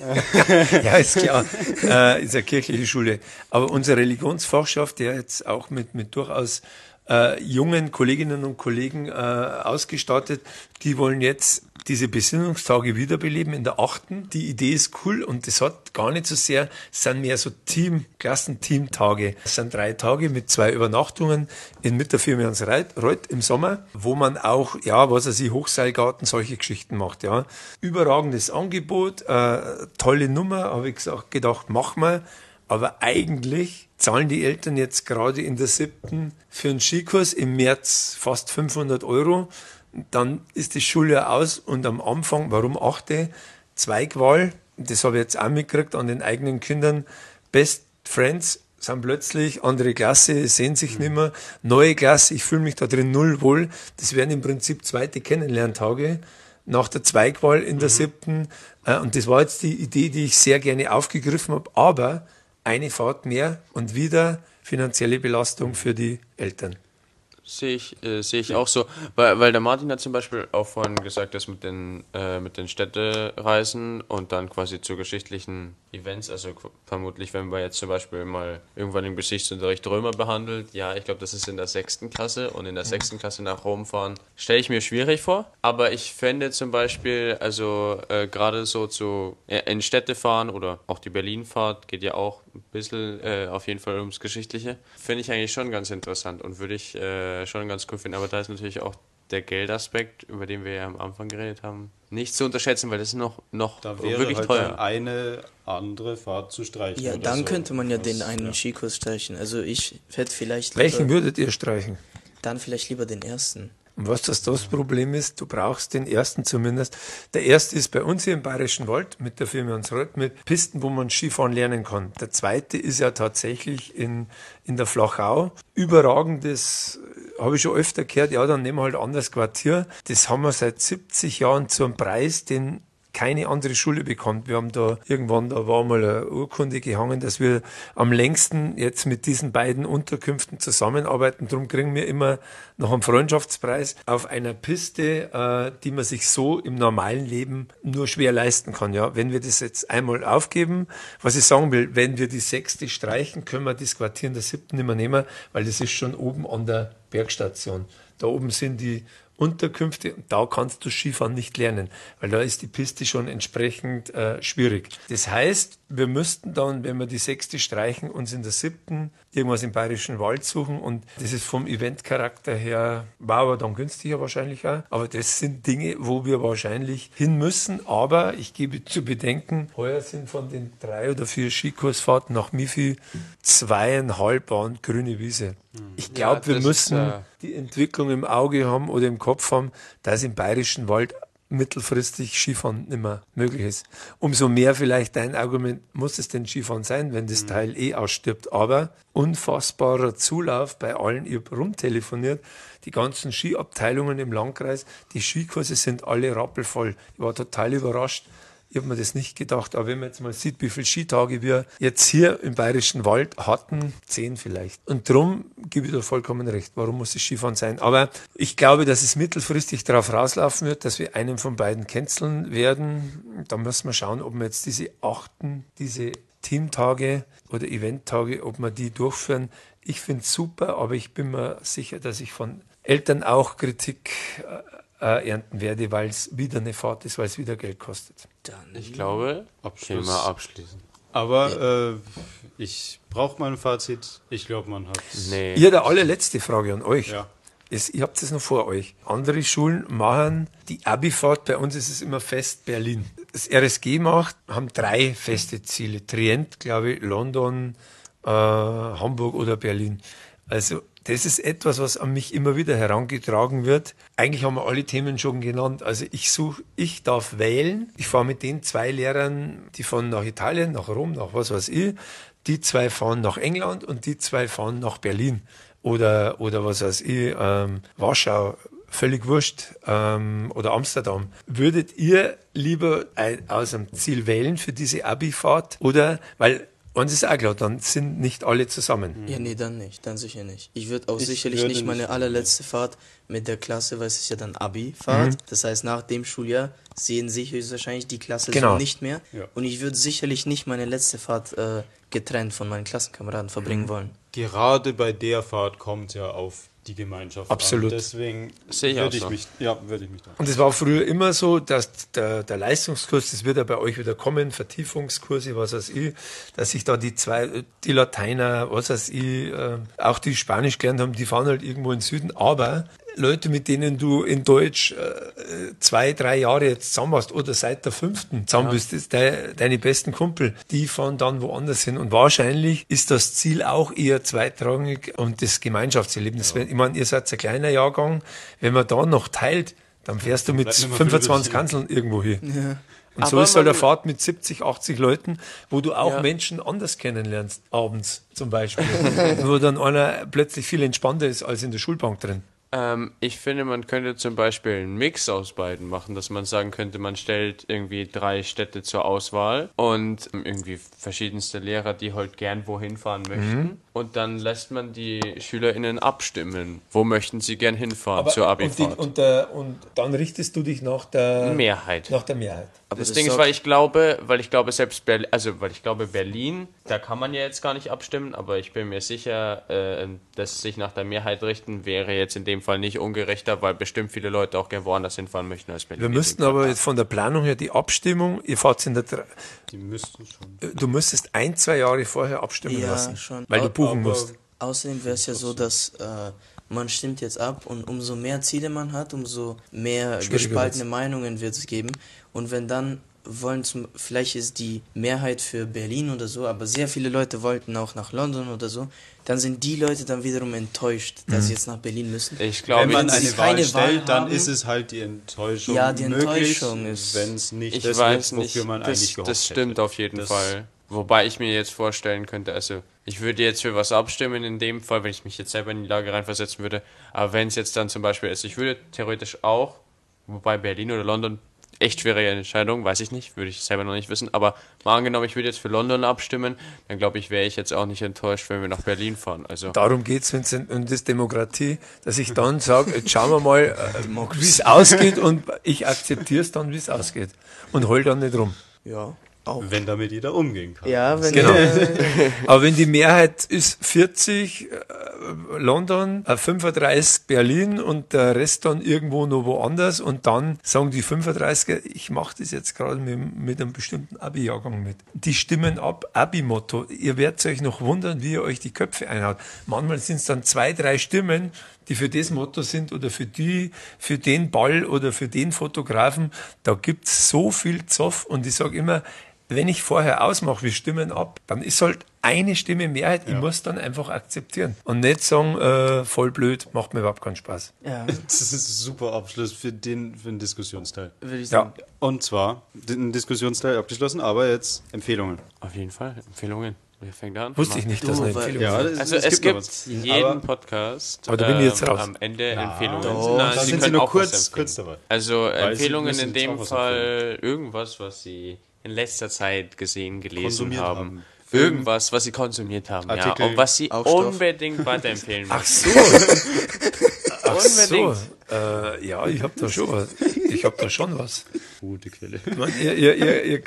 ja, ist klar, äh, ist eine kirchliche Schule. Aber unsere Religionsfachschaft, der jetzt auch mit, mit durchaus äh, jungen Kolleginnen und Kollegen äh, ausgestattet, die wollen jetzt diese Besinnungstage wiederbeleben in der achten. Die Idee ist cool und das hat gar nicht so sehr, es sind mehr so Team, Klassenteamtage. Es sind drei Tage mit zwei Übernachtungen in mit der Firma Hans Reit, Reuth im Sommer, wo man auch, ja, was weiß ich, Hochseilgarten, solche Geschichten macht, ja. Überragendes Angebot, äh, tolle Nummer, habe ich gesagt, gedacht, mach mal. Aber eigentlich zahlen die Eltern jetzt gerade in der siebten für einen Skikurs im März fast 500 Euro. Dann ist die Schule aus und am Anfang, warum achte? Zweigwahl, das habe ich jetzt auch mitgekriegt an den eigenen Kindern. Best Friends sind plötzlich andere Klasse, sehen sich nicht mehr. Neue Klasse, ich fühle mich da drin null wohl. Das wären im Prinzip zweite Kennenlerntage nach der Zweigwahl in der siebten. Äh, Und das war jetzt die Idee, die ich sehr gerne aufgegriffen habe. Aber eine Fahrt mehr und wieder finanzielle Belastung für die Eltern. Sehe ich, äh, sehe ich auch so. Weil, weil der Martin hat zum Beispiel auch vorhin gesagt, dass mit den, äh, mit den Städtereisen und dann quasi zu geschichtlichen Events, also vermutlich, wenn man jetzt zum Beispiel mal irgendwann im Geschichtsunterricht Römer behandelt, ja, ich glaube, das ist in der sechsten Klasse und in der sechsten Klasse nach Rom fahren, stelle ich mir schwierig vor. Aber ich fände zum Beispiel, also äh, gerade so zu in Städte fahren oder auch die Berlinfahrt geht ja auch ein bisschen äh, auf jeden Fall ums Geschichtliche, finde ich eigentlich schon ganz interessant und würde ich äh, schon ganz cool finden. Aber da ist natürlich auch der Geldaspekt, über den wir ja am Anfang geredet haben, nicht zu unterschätzen, weil das ist noch, noch Da wäre wirklich halt teuer. eine andere Fahrt zu streichen. Ja, oder dann so. könnte man ja Das- den einen ja. Skikurs streichen. Also ich hätte vielleicht Welchen lieber, würdet ihr streichen? dann vielleicht lieber den ersten. Und was das, das Problem ist, du brauchst den ersten zumindest. Der erste ist bei uns hier im Bayerischen Wald mit der Firma Hansrott mit Pisten, wo man Skifahren lernen kann. Der zweite ist ja tatsächlich in, in der Flachau. Überragendes, habe ich schon öfter gehört, ja, dann nehmen wir halt anderes Quartier. Das haben wir seit 70 Jahren zum Preis, den keine andere Schule bekommt. Wir haben da irgendwann, da war mal eine Urkunde gehangen, dass wir am längsten jetzt mit diesen beiden Unterkünften zusammenarbeiten. Darum kriegen wir immer noch einen Freundschaftspreis auf einer Piste, äh, die man sich so im normalen Leben nur schwer leisten kann. Ja, wenn wir das jetzt einmal aufgeben, was ich sagen will, wenn wir die sechste streichen, können wir das Quartier in der siebten nicht mehr nehmen, weil das ist schon oben an der Bergstation. Da oben sind die Unterkünfte und da kannst du Skifahren nicht lernen, weil da ist die Piste schon entsprechend äh, schwierig. Das heißt, wir müssten dann, wenn wir die sechste streichen, uns in der siebten irgendwas im Bayerischen Wald suchen und das ist vom Eventcharakter her, war aber dann günstiger wahrscheinlich auch. Aber das sind Dinge, wo wir wahrscheinlich hin müssen. Aber ich gebe zu bedenken, heuer sind von den drei oder vier Skikursfahrten nach Mifi zweieinhalb waren grüne Wiese. Ich glaube, Ja, wir müssen ist, äh, die Entwicklung im Auge haben oder im Kopf haben, dass im Bayerischen Wald mittelfristig Skifahren nicht mehr möglich ist. Umso mehr vielleicht dein Argument, muss es denn Skifahren sein, wenn das Teil eh ausstirbt. Aber unfassbarer Zulauf bei allen, ich habe rumtelefoniert, die ganzen Skiabteilungen im Landkreis, die Skikurse sind alle rappelvoll. Ich war total überrascht. Ich habe mir das nicht gedacht, aber wenn man jetzt mal sieht, wie viele Skitage wir jetzt hier im Bayerischen Wald hatten, zehn vielleicht. Und darum gebe ich da vollkommen recht. Warum muss es Skifahren sein? Aber ich glaube, dass es mittelfristig darauf rauslaufen wird, dass wir einen von beiden canceln werden. Da müssen wir schauen, ob wir jetzt diese achten, diese Teamtage oder Eventtage, ob wir die durchführen. Ich finde es super, aber ich bin mir sicher, dass ich von Eltern auch Kritik äh, ernten werde, weil es wieder eine Fahrt ist, weil es wieder Geld kostet. Dann Ich glaube, Abschluss. Thema abschließen. Aber äh, ich brauche mal ein Fazit. Ich glaube, man hat. Nee. Ihr der allerletzte Frage an euch. Ja. Es, ihr habt es noch vor euch. Andere Schulen machen die Abi-Fahrt, bei uns ist es immer fest Berlin. Das RSG macht, haben drei feste Ziele. Trient, glaube ich, London, äh, Hamburg oder Berlin. Also das ist etwas, was an mich immer wieder herangetragen wird. Eigentlich haben wir alle Themen schon genannt. Also ich suche, ich darf wählen. Ich fahre mit den zwei Lehrern, die fahren nach Italien, nach Rom, nach was weiß ich. Die zwei fahren nach England und die zwei fahren nach Berlin oder, oder was weiß ich, ähm, Warschau, völlig wurscht, ähm, oder Amsterdam. Würdet ihr lieber ein, aus einem Ziel wählen für diese Abi-Fahrt oder, weil uns ist auch klar, dann sind nicht alle zusammen. Ja, nee, dann nicht, dann sicher nicht. Ich würde auch Ich sicherlich würde nicht meine nicht- allerletzte Fahrt mit der Klasse, weil es ist ja dann Abi-Fahrt. Mhm. Das heißt, nach dem Schuljahr sehen sich höchstwahrscheinlich die Klasse Genau. so nicht mehr. Ja. Und ich würde sicherlich nicht meine letzte Fahrt äh, getrennt von meinen Klassenkameraden Mhm. verbringen wollen. Gerade bei der Fahrt kommt ja auf die Gemeinschaft Absolut. an. Deswegen Sehe ich würde ich so. mich, ja, würde ich mich da. Und es war früher immer so, dass der, der Leistungskurs, das wird ja bei euch wieder kommen, Vertiefungskurse, was weiß ich, dass sich da die zwei, die Lateiner, was weiß ich, äh, auch die Spanisch gelernt haben, die fahren halt irgendwo in den Süden, aber Leute, mit denen du in Deutsch äh, zwei, drei Jahre jetzt zusammen warst oder seit der fünften zusammen bist, ist de, deine besten Kumpel, die fahren dann woanders hin. Und wahrscheinlich ist das Ziel auch eher zweitrangig und das Gemeinschaftserlebnis. Wenn- Ich meine, ihr seid ein kleiner Jahrgang, wenn man da noch teilt, dann fährst du mit bleibt nicht mehr viel 25 übrig. Kanzeln irgendwo hin. Und so Aber ist halt eine man- Fahrt mit 70, 80 Leuten, wo du auch Ja. Menschen anders kennenlernst, abends zum Beispiel. wo dann einer plötzlich viel entspannter ist als in der Schulbank drin. Ähm, ich finde, man könnte zum Beispiel einen Mix aus beiden machen, dass man sagen könnte, man stellt irgendwie drei Städte zur Auswahl und ähm, irgendwie verschiedenste Lehrer, die halt gern wohin fahren möchten. Und dann lässt man die SchülerInnen abstimmen. Wo möchten sie gern hinfahren zur und, die, Abifahrt? und, der, und dann richtest du dich nach der Mehrheit. Nach der Mehrheit. Aber das das Ding ist, weil ich glaube, weil ich glaube selbst Berlin, also weil ich glaube Berlin, da kann man ja jetzt gar nicht abstimmen, aber ich bin mir sicher, äh, dass sich nach der Mehrheit richten wäre jetzt in dem Fall nicht ungerechter, weil bestimmt viele Leute auch gern woanders hinfahren möchten als Berlin. Wir müssten dem aber jetzt von der Planung her die Abstimmung, ihr fahrt in der, Die müssten schon. du müsstest ein, zwei Jahre vorher abstimmen Ja, lassen, schon. weil du Aber- buchen aber- musst. Außerdem wäre es ja so, dass äh, man stimmt jetzt ab und umso mehr Ziele man hat, umso mehr gespaltene Meinungen wird es geben. Und wenn dann wollen zum, vielleicht ist die Mehrheit für Berlin oder so, aber sehr viele Leute wollten auch nach London oder so, dann sind die Leute dann wiederum enttäuscht, dass sie jetzt nach Berlin müssen. Ich glaube, Wenn man eine Wahl keine stellt, Wahl dann haben- ist es halt die Enttäuschung Ja, die möglich, Enttäuschung ist- wenn es nicht ich das weiß nicht, wofür man das, eigentlich gehofft das stimmt hätte. auf jeden Das- Fall. Wobei ich mir jetzt vorstellen könnte, also ich würde jetzt für was abstimmen in dem Fall, wenn ich mich jetzt selber in die Lage reinversetzen würde. Aber wenn es jetzt dann zum Beispiel ist, ich würde theoretisch auch, wobei Berlin oder London, echt schwere Entscheidung, weiß ich nicht, würde ich selber noch nicht wissen. Aber mal angenommen, ich würde jetzt für London abstimmen, dann glaube ich, wäre ich jetzt auch nicht enttäuscht, wenn wir nach Berlin fahren. Also Darum geht es, Vincent, und das Demokratie, dass ich dann sage, jetzt schauen wir mal, äh, wie es ausgeht und ich akzeptiere es dann, wie es ausgeht. Und heul dann nicht rum. Ja, auch. Wenn damit jeder umgehen kann. Ja, wenn Genau. äh, Aber wenn die Mehrheit ist 40 äh, London, äh, 35 Berlin und der Rest dann irgendwo noch woanders und dann sagen die 35er, ich mache das jetzt gerade mit, mit einem bestimmten Abi-Jahrgang mit. Die stimmen ab, Abi-Motto. Ihr werdet euch noch wundern, wie ihr euch die Köpfe einhaut. Manchmal sind es dann zwei, drei Stimmen, die für das Motto sind oder für die, für den Ball oder für den Fotografen. Da gibt's so viel Zoff und ich sage immer, wenn ich vorher ausmache, wir stimmen ab, dann ist halt eine Stimme Mehrheit. Ich muss dann einfach akzeptieren und nicht sagen, äh, voll blöd, macht mir überhaupt keinen Spaß. ja, Das ist ein super Abschluss für den, für den Diskussionsteil. würde ich Ja, sagen. Und zwar, den Diskussionsteil abgeschlossen, aber jetzt Empfehlungen. auf jeden Fall, Empfehlungen. Wer fängt an? wusste ich nicht, dass Du, eine Empfehlung Ja, ist. das- Also es, gibt was. jeden Aber- Podcast Aber da bin ich jetzt ähm, raus. am Ende Empfehlungen. doch, Na, da Sie sind Sie können nur auch kurz, kurz dabei. Also Weil Empfehlungen in dem Fall irgendwas, was Sie in letzter Zeit gesehen, gelesen Konsumiert haben. haben. Irgendwas, was Sie konsumiert haben, Artikel. ja. Und was Sie Auch Stoff. unbedingt weiterempfehlen Ach möchten. so. Ach so. Unbedingt. Äh, ja, ich habe da schon was. Ich habe da schon was. Gute Quelle. Ich mein, ihr, ihr, ihr, ihr,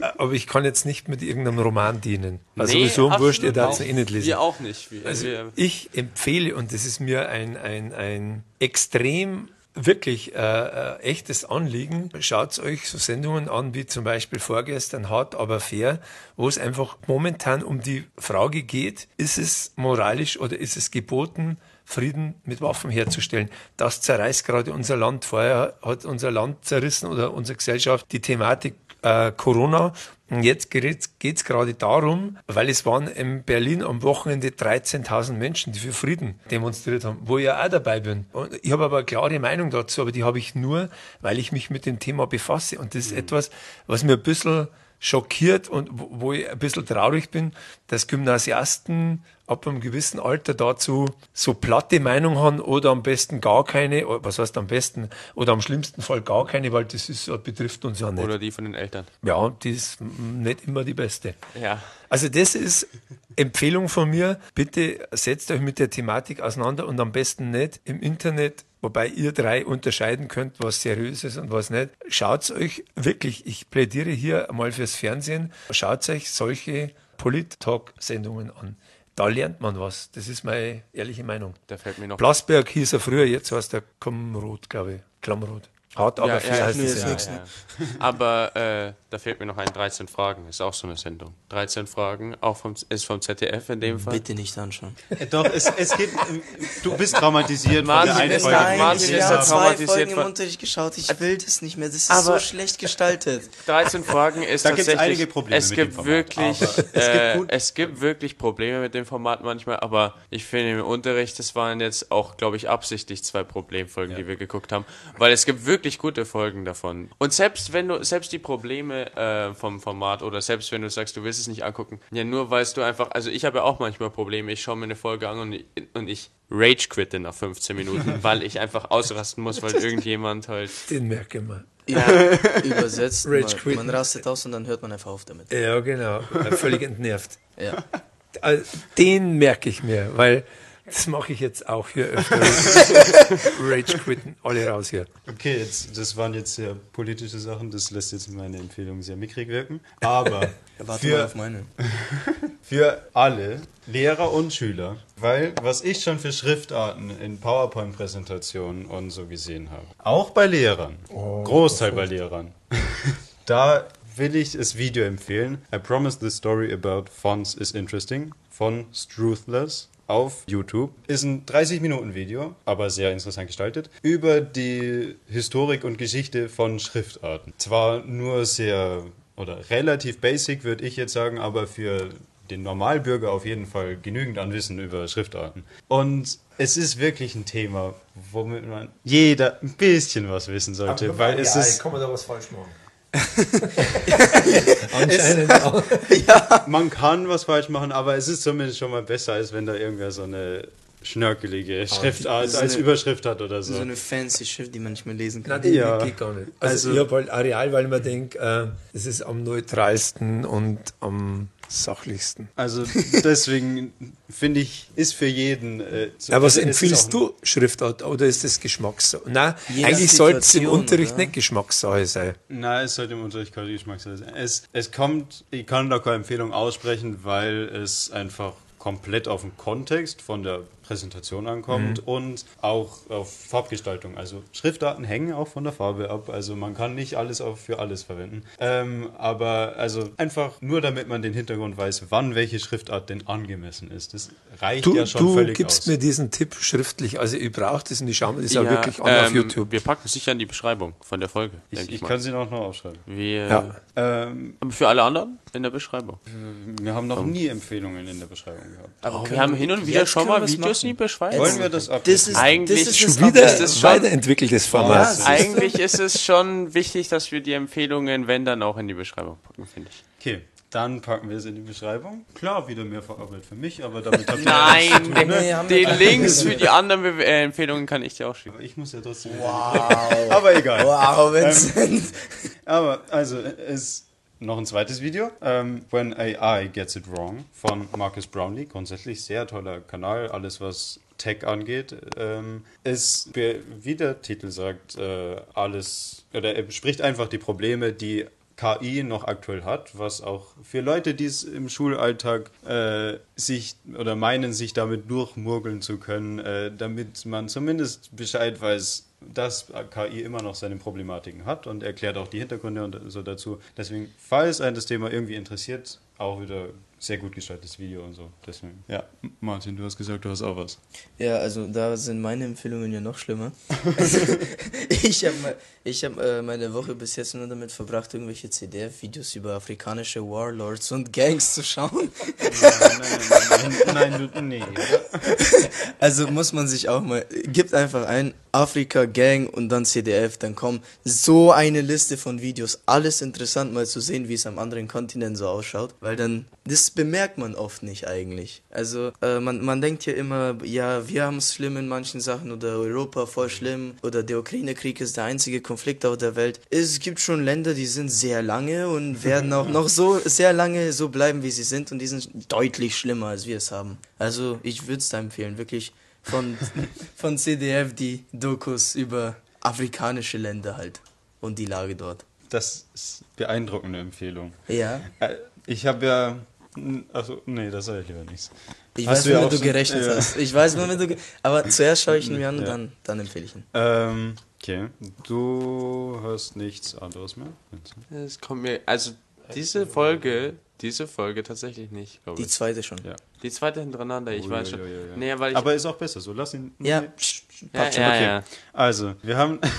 aber ich kann jetzt nicht mit irgendeinem Roman dienen. Also Nee, sowieso wurscht, ihr darf es eh nicht lesen. Wir auch nicht. Wir, Also wir, ich empfehle, und das ist mir ein, ein, ein extrem wirklich äh, äh, echtes Anliegen, schaut euch so Sendungen an, wie zum Beispiel vorgestern Hart, aber fair, wo es einfach momentan um die Frage geht, ist es moralisch oder ist es geboten, Frieden mit Waffen herzustellen. Das zerreißt gerade unser Land. Vorher hat unser Land zerrissen oder unsere Gesellschaft die Thematik äh, Corona. Und jetzt geht es gerade darum, weil es waren in Berlin am Wochenende 13.000 Menschen, die für Frieden demonstriert haben, wo ich ja auch dabei bin. Und ich habe aber eine klare Meinung dazu, aber die habe ich nur, weil ich mich mit dem Thema befasse. Und das ist etwas, was mir ein bisschen schockiert und wo wo ich ein bisschen traurig bin, dass Gymnasiasten ab einem gewissen Alter dazu so platte Meinung haben oder am besten gar keine, oder was heißt am besten, oder am schlimmsten Fall gar keine, weil das ist, betrifft uns ja nicht. oder die von den Eltern. Ja, die ist nicht immer die beste. Ja. Also das ist Empfehlung von mir. Bitte setzt euch mit der Thematik auseinander und am besten nicht im Internet, wobei ihr drei unterscheiden könnt, was seriös ist und was nicht. Schaut euch wirklich, ich plädiere hier mal fürs Fernsehen, schaut euch solche Polit-Talk-Sendungen an. Da lernt man was. Das ist meine ehrliche Meinung. Da fällt mir noch. Blasberg hieß er früher, jetzt heißt er Klamroth, glaube ich. Klamroth. Hart, aber ja, ja, heißt es ja. ja. Aber äh, da fehlt mir noch ein 13 Fragen. Ist auch so eine Sendung. 13 Fragen, auch vom, ist vom ZDF in dem Fall. Bitte nicht anschauen. Doch, es, es geht, du bist traumatisiert Martin, von der es- Folge. nein, Martin ist ja haben. zwei- traumatisiert Folgen im Unterricht geschaut. Ich will das nicht mehr. Das ist Aber- so schlecht gestaltet. 13 Fragen ist Da tatsächlich. einige Probleme es mit dem gibt Format, wirklich, aber es äh, gibt gut- es gibt wirklich Probleme mit dem Format manchmal, aber ich finde im Unterricht, das waren jetzt auch, glaube ich, absichtlich zwei Problemfolgen, die wir geguckt haben, weil es gibt wirklich gute Folgen davon. Und selbst wenn du, selbst die Probleme äh, vom Format oder selbst wenn du sagst, du willst es nicht angucken, ja nur weißt du einfach, also ich habe ja auch manchmal Probleme, ich schaue mir eine Folge an und, ich- und ich rage quitte nach 15 Minuten, weil ich einfach ausrasten muss, weil irgendjemand halt Den merke ich mal. Ja, übersetzt. Rage man, man rastet aus und dann hört man einfach auf damit. Ja, genau. Völlig entnervt. Ja. Also, Den merke ich mir, weil das mache ich jetzt auch hier öfter. Rage quitten, alle raus hier. Okay, jetzt, das waren jetzt sehr politische Sachen, das lässt jetzt meine Empfehlung sehr mickrig wirken. Aber Warte mal für, auf meine. für alle Lehrer und Schüler, weil was ich schon für Schriftarten in PowerPoint-Präsentationen und so gesehen habe, auch bei Lehrern, Großteil bei Lehrern, da will ich das Video empfehlen. I promise the story about fonts is interesting von Struthless. Auf YouTube. Ist ein 30-Minuten-Video, aber sehr interessant gestaltet, über die Historik und Geschichte von Schriftarten. Zwar nur sehr oder relativ basic, würde ich jetzt sagen, aber für den Normalbürger auf jeden Fall genügend an Wissen über Schriftarten. Und es ist wirklich ein Thema, womit man jeder ein bisschen was wissen sollte, weil es ist kann man da was falsch machen. Anscheinend auch. Man kann was falsch machen, aber es ist zumindest schon mal besser, als wenn da irgendwer so eine schnörkelige Schriftart so als eine- Überschrift hat oder so. So eine fancy Schrift, die man nicht mehr lesen kann. Nein, die Ja. geht gar nicht. Also, Also- ich habe halt Areal, weil ich mir denke, äh, es ist am neutralsten und am sachlichsten. Also deswegen finde ich, ist für jeden. Äh, so- Ja, was empfiehlst du Schriftart oder ist das Geschmackssache? Nach eigentlich sollte es im Unterricht oder? nicht Geschmackssache sein. Nein, es sollte im Unterricht keine Geschmackssache sein. Es, es kommt, ich kann da keine Empfehlung aussprechen, weil es einfach komplett auf den Kontext von der Präsentation ankommt und auch auf Farbgestaltung. Also Schriftarten hängen auch von der Farbe ab, also man kann nicht alles auch für alles verwenden. Ähm, aber also einfach nur damit man den Hintergrund weiß, wann welche Schriftart denn angemessen ist. Das reicht Du, ja schon du völlig gibst aus. mir diesen Tipp schriftlich. Also ich brauche das und ich schaue mir das auch wirklich an auf ähm, YouTube. Wir packen es sicher in die Beschreibung von der Folge, ich ich, ich mal. kann sie auch noch aufschreiben. Wir, Ja. Ähm, Aber für alle anderen in der Beschreibung. wir haben noch nie Empfehlungen in der Beschreibung gehabt. Aber Oh, können wir haben hin und wieder jetzt schon mal Videos in die. Beschreibung. Wollen wir das ab? Das ist, Eigentlich das ist schon wieder das ist schon- weiterentwickeltes Format. Ja. Eigentlich ist es schon wichtig, dass wir die Empfehlungen, wenn dann auch in die Beschreibung packen, finde ich. Okay, dann packen wir es in die Beschreibung. Klar, wieder mehr Arbeit für mich, aber damit habt ihr Nein, nichts zu tun, ne? Wir gleich. Links für die anderen Be äh, Empfehlungen kann ich dir auch schicken. Aber ich muss ja trotzdem. Wow. Aber egal. Wow, Vincent. Aber also es noch ein zweites Video. Ähm, When AI Gets It Wrong von Marcus Brownlee. Grundsätzlich sehr toller Kanal. Alles was Tech angeht. Ähm, es, wie der Titel sagt, äh, alles, oder er bespricht einfach die Probleme, die KI noch aktuell hat, was auch für Leute, die es im Schulalltag äh, sich oder meinen, sich damit durchmurgeln zu können, äh, damit man zumindest Bescheid weiß, dass KI immer noch seine Problematiken hat und erklärt auch die Hintergründe und so dazu. Deswegen, falls einen das Thema irgendwie interessiert, auch wieder sehr gut gestaltetes Video und so. Deswegen. Ja, Martin, du hast gesagt, du hast auch was. Ja, also da sind meine Empfehlungen ja noch schlimmer. Also, ich habe ich hab, äh, meine Woche bis jetzt nur damit verbracht, irgendwelche CDF-Videos über afrikanische Warlords und Gangs zu schauen. Nein, nein, nein, nein, nein, du, nee. Also muss man sich auch mal, gibt einfach ein Afrika Gang und dann CDF, dann kommt so eine Liste von Videos. Alles interessant mal zu sehen, wie es am anderen Kontinent so ausschaut, weil dann, das bemerkt man oft nicht eigentlich. Also äh, man, man denkt ja immer, ja, wir haben es schlimm in manchen Sachen oder Europa voll schlimm oder der Ukraine-Krieg ist der einzige Konflikt auf der Welt. Es gibt schon Länder, die sind sehr lange und werden auch noch so sehr lange so bleiben, wie sie sind und die sind deutlich schlimmer, als wir es haben. Also ich würde es da empfehlen, wirklich von, von CDF die Dokus über afrikanische Länder halt und die Lage dort. Das ist beeindruckende Empfehlung. Ja, Äh, Ich habe ja. Also, nee, das sage ich lieber nichts. ich Hast weiß, du ja du gerechnet ja. hast. Ich weiß, womit du. ge- Aber zuerst schaue ich ihn mir an und Ja. dann, dann empfehle ich ihn. Ähm, okay. Du hast nichts anderes mehr? Es kommt mir, also diese Folge, diese Folge tatsächlich nicht, glaube Die ich. zweite schon. Ja. Die zweite hintereinander, ich weiß schon. Uiuiui. Nee, weil ich, Aber ist auch besser so. Lass ihn. Ja, Nee. ja, passt schon. ja, Okay. ja. Also, wir haben.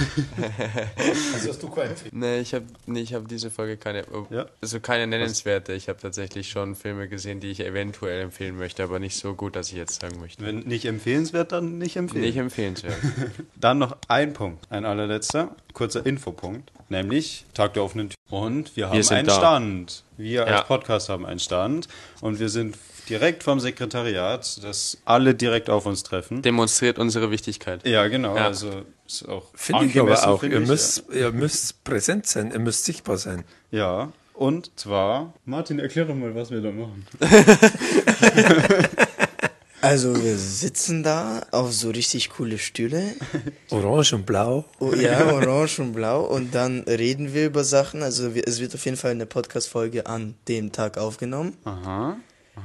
Also hast du keine Empfehlung? Nee, ich habe nee, ich hab diese Folge keine, Ja. also keine nennenswerte. Ich habe tatsächlich schon Filme gesehen, die ich eventuell empfehlen möchte, aber nicht so gut, dass ich jetzt sagen möchte. Wenn nicht empfehlenswert, dann nicht empfehlen. Nicht empfehlenswert. Dann noch ein Punkt, ein allerletzter, kurzer Infopunkt, nämlich Tag der offenen Tür. Und wir haben sind einen da. Stand. Wir als Ja. Podcast haben einen Stand und wir sind direkt vom Sekretariat, dass alle direkt auf uns treffen. Demonstriert unsere Wichtigkeit. Ja, genau, Ja. also ist auch Finde ich aber auch. Ihr ich, müsst, ihr müsst präsent sein, ihr müsst sichtbar sein. Ja. ja, und zwar, Martin, erklär doch mal, was wir da machen. Also wir sitzen da auf so richtig coole Stühle. Orange und blau. Oh, ja, orange und blau. Und dann reden wir über Sachen. Also wir, es wird auf jeden Fall eine Podcast-Folge an dem Tag aufgenommen. Aha,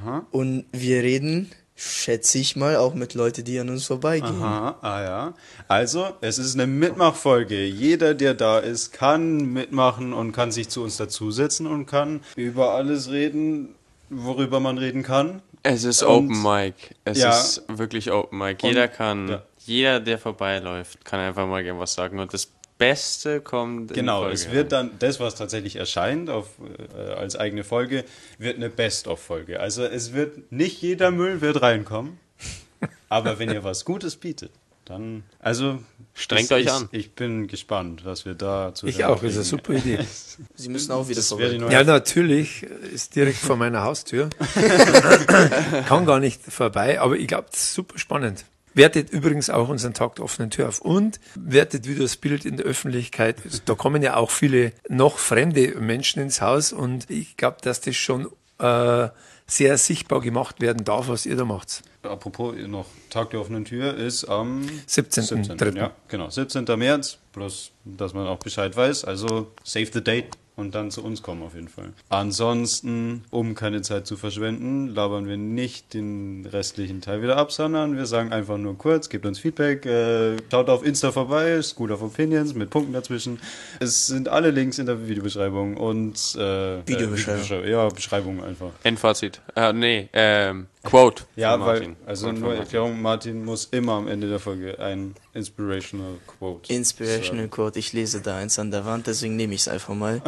aha, Und wir reden, schätze ich mal, auch mit Leuten, die an uns vorbeigehen. aha, ah ja. Also, es ist eine Mitmachfolge. Jeder, der da ist, kann mitmachen und kann sich zu uns dazusetzen und kann über alles reden, worüber man reden kann. Es ist Und- Open Mic. Es Ja. ist wirklich Open Mic. Jeder kann, ja. jeder, der vorbeiläuft, kann einfach mal gerne was sagen. Und das Beste kommt in Genau, Folge es wird dann, das, was tatsächlich erscheint auf, äh, als eigene Folge, wird eine Best-of-Folge. Also es wird, nicht jeder Müll wird reinkommen, aber wenn ihr was Gutes bietet, dann, also... Strengt ich, euch ich, an. Ich bin gespannt, was wir da zu Ich auch, ist eine super Idee. Sie müssen auch wieder neue Ja, natürlich, ist direkt vor meiner Haustür. Kann gar nicht vorbei, aber ich glaube, das ist super spannend. Wertet übrigens auch unseren Tag der offenen Tür auf und wertet wieder das Bild in der Öffentlichkeit. Da kommen ja auch viele noch fremde Menschen ins Haus und ich glaube, dass das schon äh, sehr sichtbar gemacht werden darf, was ihr da macht. Apropos noch Tag der offenen Tür ist am 17. 17. Ja, genau. 17. März, bloß, dass man auch Bescheid weiß. Also save the date und dann zu uns kommen auf jeden Fall. Ansonsten, um keine Zeit zu verschwenden, labern wir nicht den restlichen Teil wieder ab, sondern wir sagen einfach nur kurz, gebt uns Feedback, äh, schaut auf Insta vorbei, School of Opinions mit Punkten dazwischen. Es sind alle Links in der Videobeschreibung und äh, Videobeschreibung. Äh, ja, Beschreibung einfach. Endfazit. Äh, nee, ähm, Quote. Ja, von weil, Martin. also Quote nur Martin. Erklärung, Martin muss immer am Ende der Folge ein Inspirational Quote. Inspirational Quote, ich lese da eins an der Wand, deswegen nehme ich es einfach mal.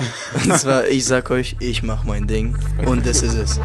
Und zwar, ich sag euch, ich mach mein Ding und das ist es.